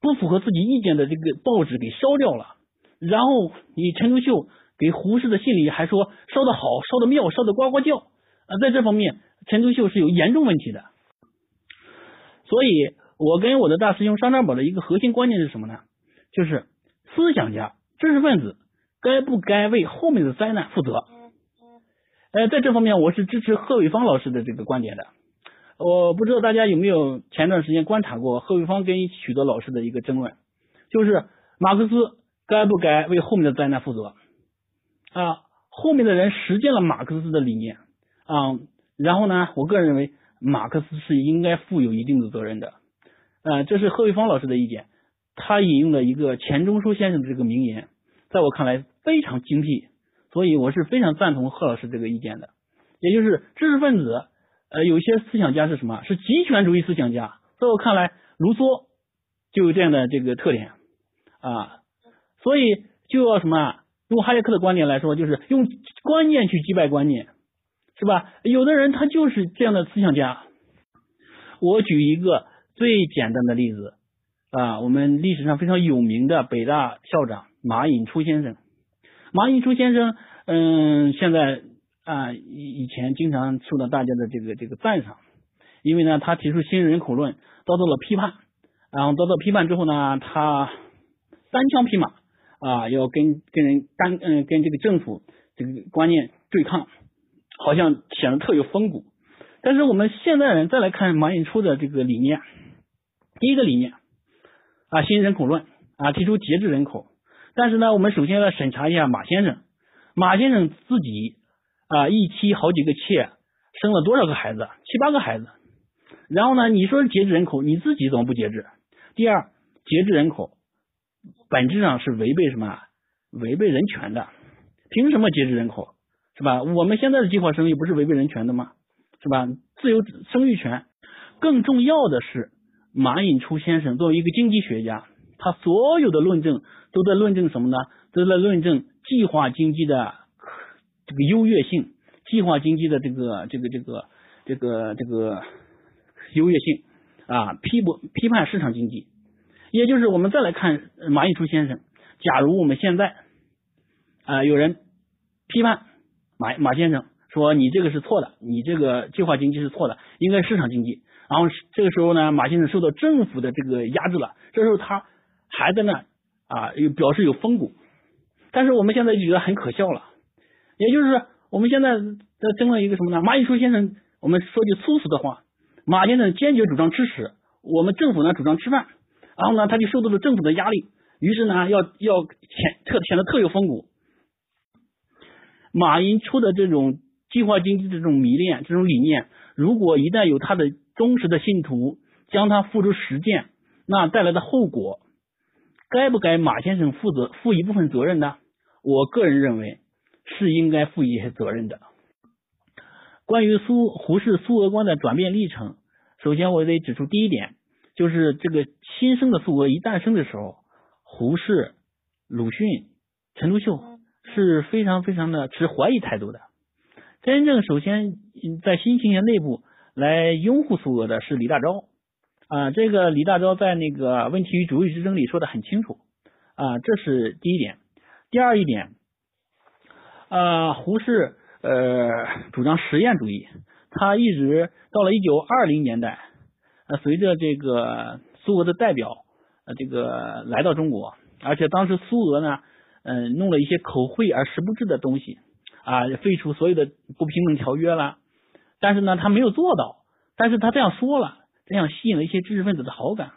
不符合自己意见的这个报纸给烧掉了，然后你陈独秀给胡适的信里还说烧的好，烧的妙，烧的呱呱叫啊！在这方面，陈独秀是有严重问题的。所以我跟我的大师兄商张宝的一个核心观念是什么呢？就是思想家、知识分子该不该为后面的灾难负责？呃，在这方面我是支持贺卫方老师的这个观点的。我不知道大家有没有前段时间观察过贺卫方跟许多老师的一个争论，就是马克思该不该为后面的灾难负责啊？后面的人实践了马克思的理念啊，然后呢，我个人认为马克思是应该负有一定的责任的。呃，这是贺卫方老师的意见，他引用了一个钱钟书先生的这个名言，在我看来非常精辟。所以我是非常赞同贺老师这个意见的，也就是知识分子，呃，有些思想家是什么？是极权主义思想家。在我看来，卢梭就有这样的这个特点啊。所以就要什么啊？用哈耶克的观点来说，就是用观念去击败观念，是吧？有的人他就是这样的思想家。我举一个最简单的例子啊，我们历史上非常有名的北大校长马寅初先生。马寅初先生，嗯，现在啊，以以前经常受到大家的这个这个赞赏，因为呢，他提出新人口论遭到了批判，然后遭到批判之后呢，他单枪匹马啊，要跟跟人单嗯跟这个政府这个观念对抗，好像显得特有风骨。但是我们现代人再来看马寅初的这个理念，第一个理念啊，新人口论啊，提出节制人口。但是呢，我们首先要审查一下马先生。马先生自己啊，一妻好几个妾，生了多少个孩子？七八个孩子。然后呢，你说节制人口，你自己怎么不节制？第二，节制人口本质上是违背什么？违背人权的。凭什么节制人口？是吧？我们现在的计划生育不是违背人权的吗？是吧？自由生育权。更重要的是，马寅初先生作为一个经济学家。他所有的论证都在论证什么呢？都在论证计划经济的这个优越性，计划经济的这个这个这个这个这个优越性啊，批驳批判市场经济。也就是我们再来看马寅初先生，假如我们现在啊有人批判马马先生说你这个是错的，你这个计划经济是错的，应该市场经济。然后这个时候呢，马先生受到政府的这个压制了，这时候他。还在那啊，有表示有风骨，但是我们现在就觉得很可笑了。也就是说我们现在在争论一个什么呢？马寅初先生，我们说句粗俗的话，马先生坚决主张吃屎，我们政府呢主张吃饭，然后呢他就受到了政府的压力，于是呢要要显特显得特有风骨。马寅初的这种计划经济这种迷恋这种理念，如果一旦有他的忠实的信徒将它付诸实践，那带来的后果。该不该马先生负责负一部分责任呢？我个人认为是应该负一些责任的。关于苏胡适苏俄观的转变历程，首先我得指出第一点，就是这个新生的苏俄一诞生的时候，胡适、鲁迅、陈独秀是非常非常的持怀疑态度的。真正首先在新青年内部来拥护苏俄的是李大钊啊，这个李大钊在那个《问题与主义之争》里说的很清楚啊，这是第一点。第二一点，啊，胡适呃主张实验主义，他一直到了一九二零年代，呃，随着这个苏俄的代表呃这个来到中国，而且当时苏俄呢，嗯，弄了一些口惠而实不至的东西啊，废除所有的不平等条约啦，但是呢，他没有做到，但是他这样说了，这样吸引了一些知识分子的好感，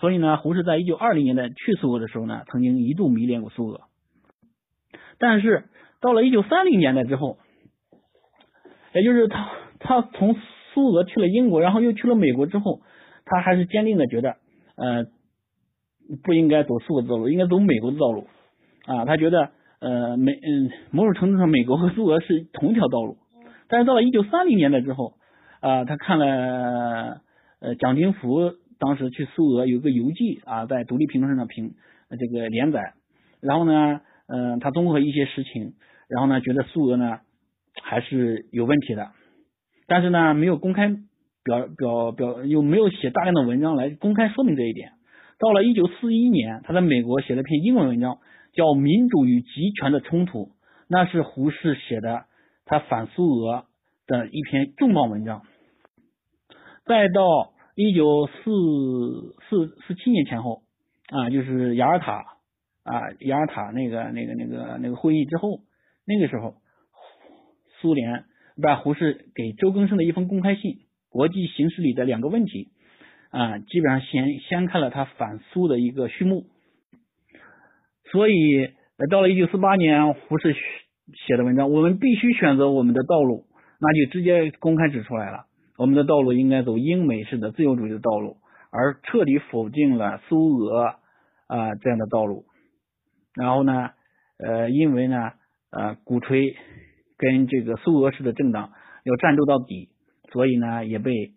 所以呢，胡适在一九二零年代去苏俄的时候呢，曾经一度迷恋过苏俄。但是到了一九三零年代之后，也就是他他从苏俄去了英国，然后又去了美国之后，他还是坚定的觉得，呃，不应该走苏俄的道路，应该走美国的道路啊。他觉得，呃，美嗯，某种程度上，美国和苏俄是同一条道路。但是到了一九三零年代之后，啊，他看了呃蒋经福当时去苏俄有个游记啊，在独立评论上评这个连载，然后呢。嗯，他综合一些实情，然后呢，觉得苏俄呢还是有问题的，但是呢，没有公开表表表，又没有写大量的文章来公开说明这一点。到了一九四一年，他在美国写了篇英文文章，叫《民主与集权的冲突》，那是胡适写的，他反苏俄的一篇重磅文章。再到一九四四四七年前后啊，就是雅尔塔。啊，雅尔塔那个、那个、那个、那个会议之后，那个时候，苏联把胡适给周更生的一封公开信，国际形势里的两个问题啊，基本上掀掀开了他反苏的一个序幕。所以到了一九四八年，胡适写的文章，我们必须选择我们的道路，那就直接公开指出来了，我们的道路应该走英美式的自由主义的道路，而彻底否定了苏俄啊这样的道路。然后呢，呃，因为呢，呃，鼓吹跟这个苏俄式的政党要战斗到底，所以呢，也被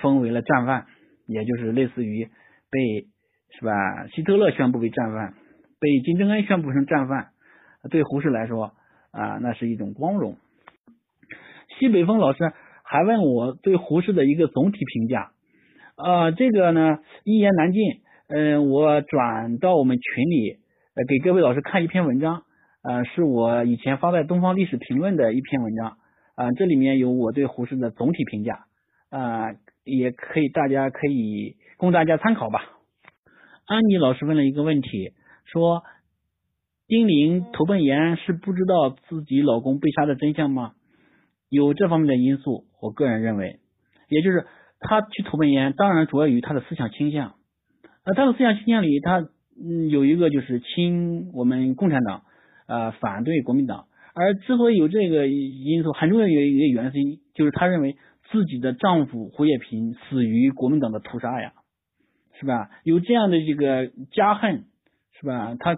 封为了战犯，也就是类似于被是吧？希特勒宣布为战犯，被金正恩宣布成战犯，对胡适来说啊，那是一种光荣。西北风老师还问我对胡适的一个总体评价，啊，这个呢一言难尽，嗯，我转到我们群里。呃，给各位老师看一篇文章，呃，是我以前发在《东方历史评论》的一篇文章，啊，这里面有我对胡适的总体评价，啊，也可以大家可以供大家参考吧。安妮老师问了一个问题，说丁玲投奔延安是不知道自己老公被杀的真相吗？有这方面的因素，我个人认为，也就是她去投奔延安，当然主要与她的思想倾向，呃，她的思想倾向里，她。嗯，有一个就是亲我们共产党，呃，反对国民党。而之所以有这个因素，很重要的一个原因就是她认为自己的丈夫胡叶平死于国民党的屠杀呀，是吧？有这样的这个家恨，是吧？他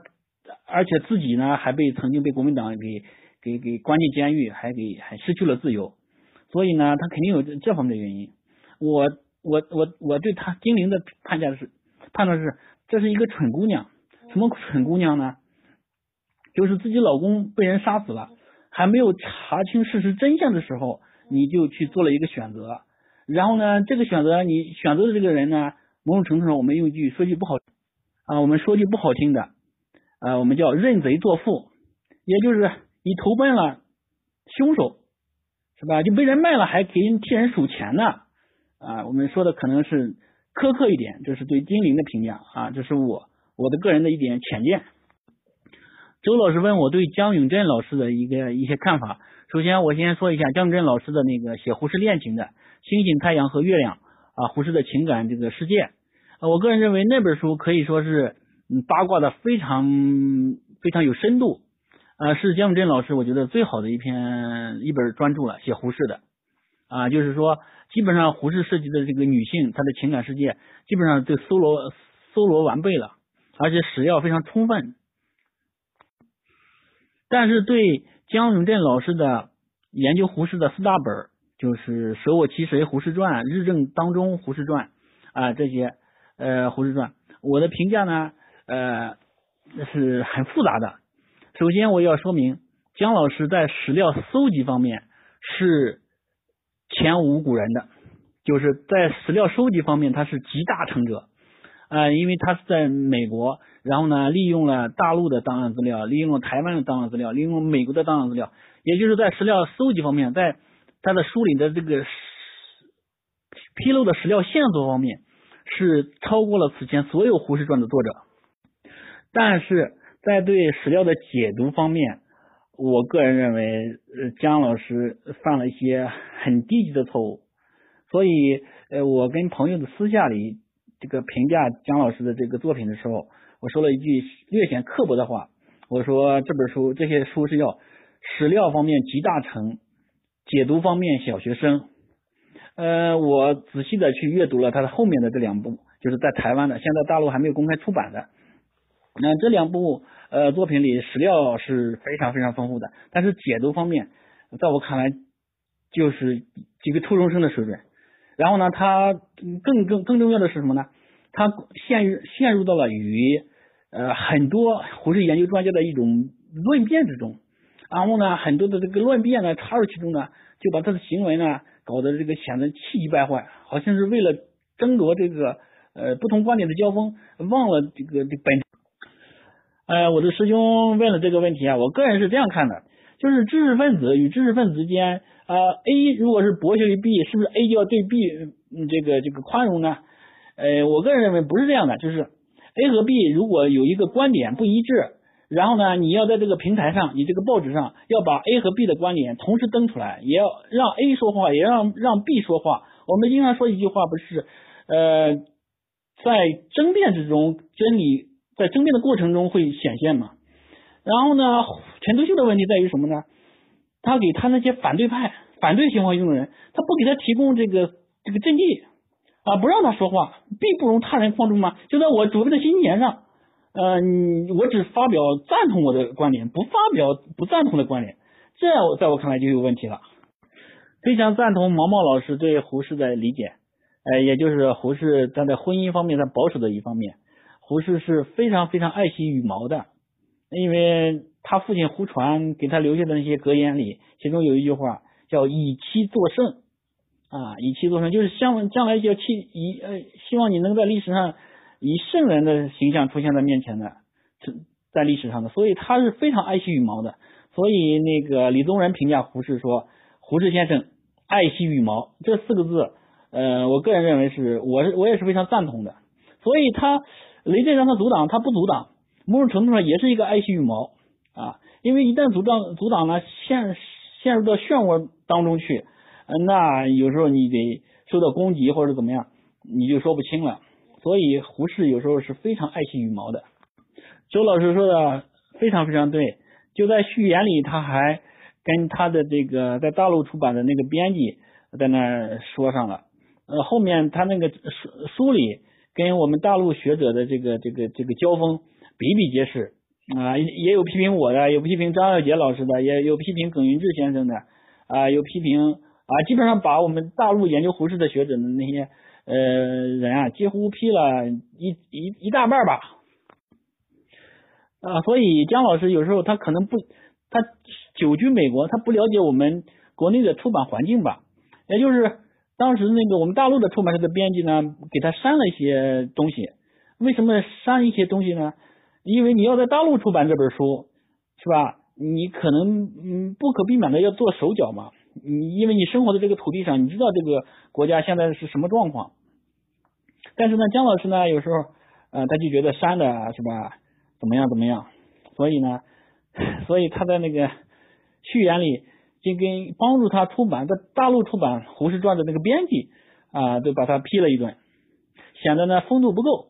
而且自己呢还被曾经被国民党给给给关进监狱，还给还失去了自由，所以呢，他肯定有这方面的原因。我我我我对他精灵的判价是判断是。这是一个蠢姑娘，什么蠢姑娘呢？就是自己老公被人杀死了，还没有查清事实真相的时候，你就去做了一个选择。然后呢，这个选择你选择的这个人呢，某种程度上我们用句说句不好啊，我们说句不好听的，呃，我们叫认贼作父，也就是你投奔了凶手，是吧？就被人卖了，还给人替人数钱呢啊，我们说的可能是。苛刻一点，这是对金陵的评价啊，这是我我的个人的一点浅见。周老师问我对江永镇老师的一个一些看法。首先，我先说一下江永镇老师的那个写胡适恋情的《星星、太阳和月亮》啊，胡适的情感这个世界。啊我个人认为那本书可以说是嗯八卦的非常非常有深度啊，是姜永镇老师我觉得最好的一篇一本专著了，写胡适的啊，就是说。基本上胡适涉及的这个女性，她的情感世界基本上都搜罗搜罗完备了，而且史料非常充分。但是对姜永镇老师的研究胡适的四大本，就是《舍我其谁》《胡适传》《日正当中》《胡适传》啊这些呃《胡适传》，我的评价呢呃是很复杂的。首先我要说明，江老师在史料搜集方面是。前无古人的，就是在史料收集方面他是集大成者，呃，因为他是在美国，然后呢利用了大陆的档案资料，利用了台湾的档案资料，利用了美国的档案资料，也就是在史料搜集方面，在他的书里的这个披露的史料线索方面是超过了此前所有胡适传的作者，但是在对史料的解读方面。我个人认为，呃，姜老师犯了一些很低级的错误，所以，呃，我跟朋友的私下里这个评价姜老师的这个作品的时候，我说了一句略显刻薄的话，我说这本书这些书是要史料方面集大成，解读方面小学生。呃，我仔细的去阅读了他的后面的这两部，就是在台湾的，现在大陆还没有公开出版的，那这两部。呃，作品里史料是非常非常丰富的，但是解读方面，在我看来就是几个初中生的水准。然后呢，他更更更重要的是什么呢？他陷入陷入到了与呃很多胡适研究专家的一种论辩之中。然后呢，很多的这个论辩呢插入其中呢，就把他的行为呢搞得这个显得气急败坏，好像是为了争夺这个呃不同观点的交锋，忘了这个这本。呃，我的师兄问了这个问题啊，我个人是这样看的，就是知识分子与知识分子之间，呃，A 如果是博学于 B，是不是 A 就要对 B 这个这个宽容呢？呃，我个人认为不是这样的，就是 A 和 B 如果有一个观点不一致，然后呢，你要在这个平台上，你这个报纸上要把 A 和 B 的观点同时登出来，也要让 A 说话，也让让 B 说话。我们经常说一句话，不是呃，在争辩之中，真理。在争辩的过程中会显现嘛？然后呢，陈独秀的问题在于什么呢？他给他那些反对派、反对新华运动人，他不给他提供这个这个阵地啊，不让他说话，并不容他人放纵吗？就在我准备的心言上，呃，我只发表赞同我的观点，不发表不赞同的观点，这样在我看来就有问题了。非常赞同毛毛老师对胡适的理解，呃，也就是胡适站在婚姻方面他保守的一方面。胡适是非常非常爱惜羽毛的，因为他父亲胡传给他留下的那些格言里，其中有一句话叫“以妻作圣”，啊，以妻作圣就是将将来要妻以呃，希望你能在历史上以圣人的形象出现在面前的，在历史上的，所以他是非常爱惜羽毛的。所以那个李宗仁评价胡适说：“胡适先生爱惜羽毛”这四个字，呃，我个人认为是我是我也是非常赞同的。所以他。雷震让他阻挡，他不阻挡，某种程度上也是一个爱惜羽毛啊。因为一旦阻挡阻挡了，陷陷入到漩涡当中去，那有时候你得受到攻击或者怎么样，你就说不清了。所以胡适有时候是非常爱惜羽毛的。周老师说的非常非常对，就在序言里，他还跟他的这个在大陆出版的那个编辑在那说上了。呃，后面他那个书书里。跟我们大陆学者的这个这个这个交锋比比皆是啊，也有批评我的，有批评张耀杰老师的，也有批评耿云志先生的啊，有批评啊，基本上把我们大陆研究胡适的学者的那些呃人啊，几乎批了一一一大半吧啊，所以姜老师有时候他可能不，他久居美国，他不了解我们国内的出版环境吧，也就是。当时那个我们大陆的出版社的编辑呢，给他删了一些东西。为什么删一些东西呢？因为你要在大陆出版这本书，是吧？你可能嗯不可避免的要做手脚嘛。你因为你生活在这个土地上，你知道这个国家现在是什么状况。但是呢，姜老师呢，有时候呃他就觉得删的是吧，怎么样怎么样，所以呢，所以他在那个序言里。就跟帮助他出版的大陆出版《胡适传》的那个编辑啊，都把他批了一顿，显得呢风度不够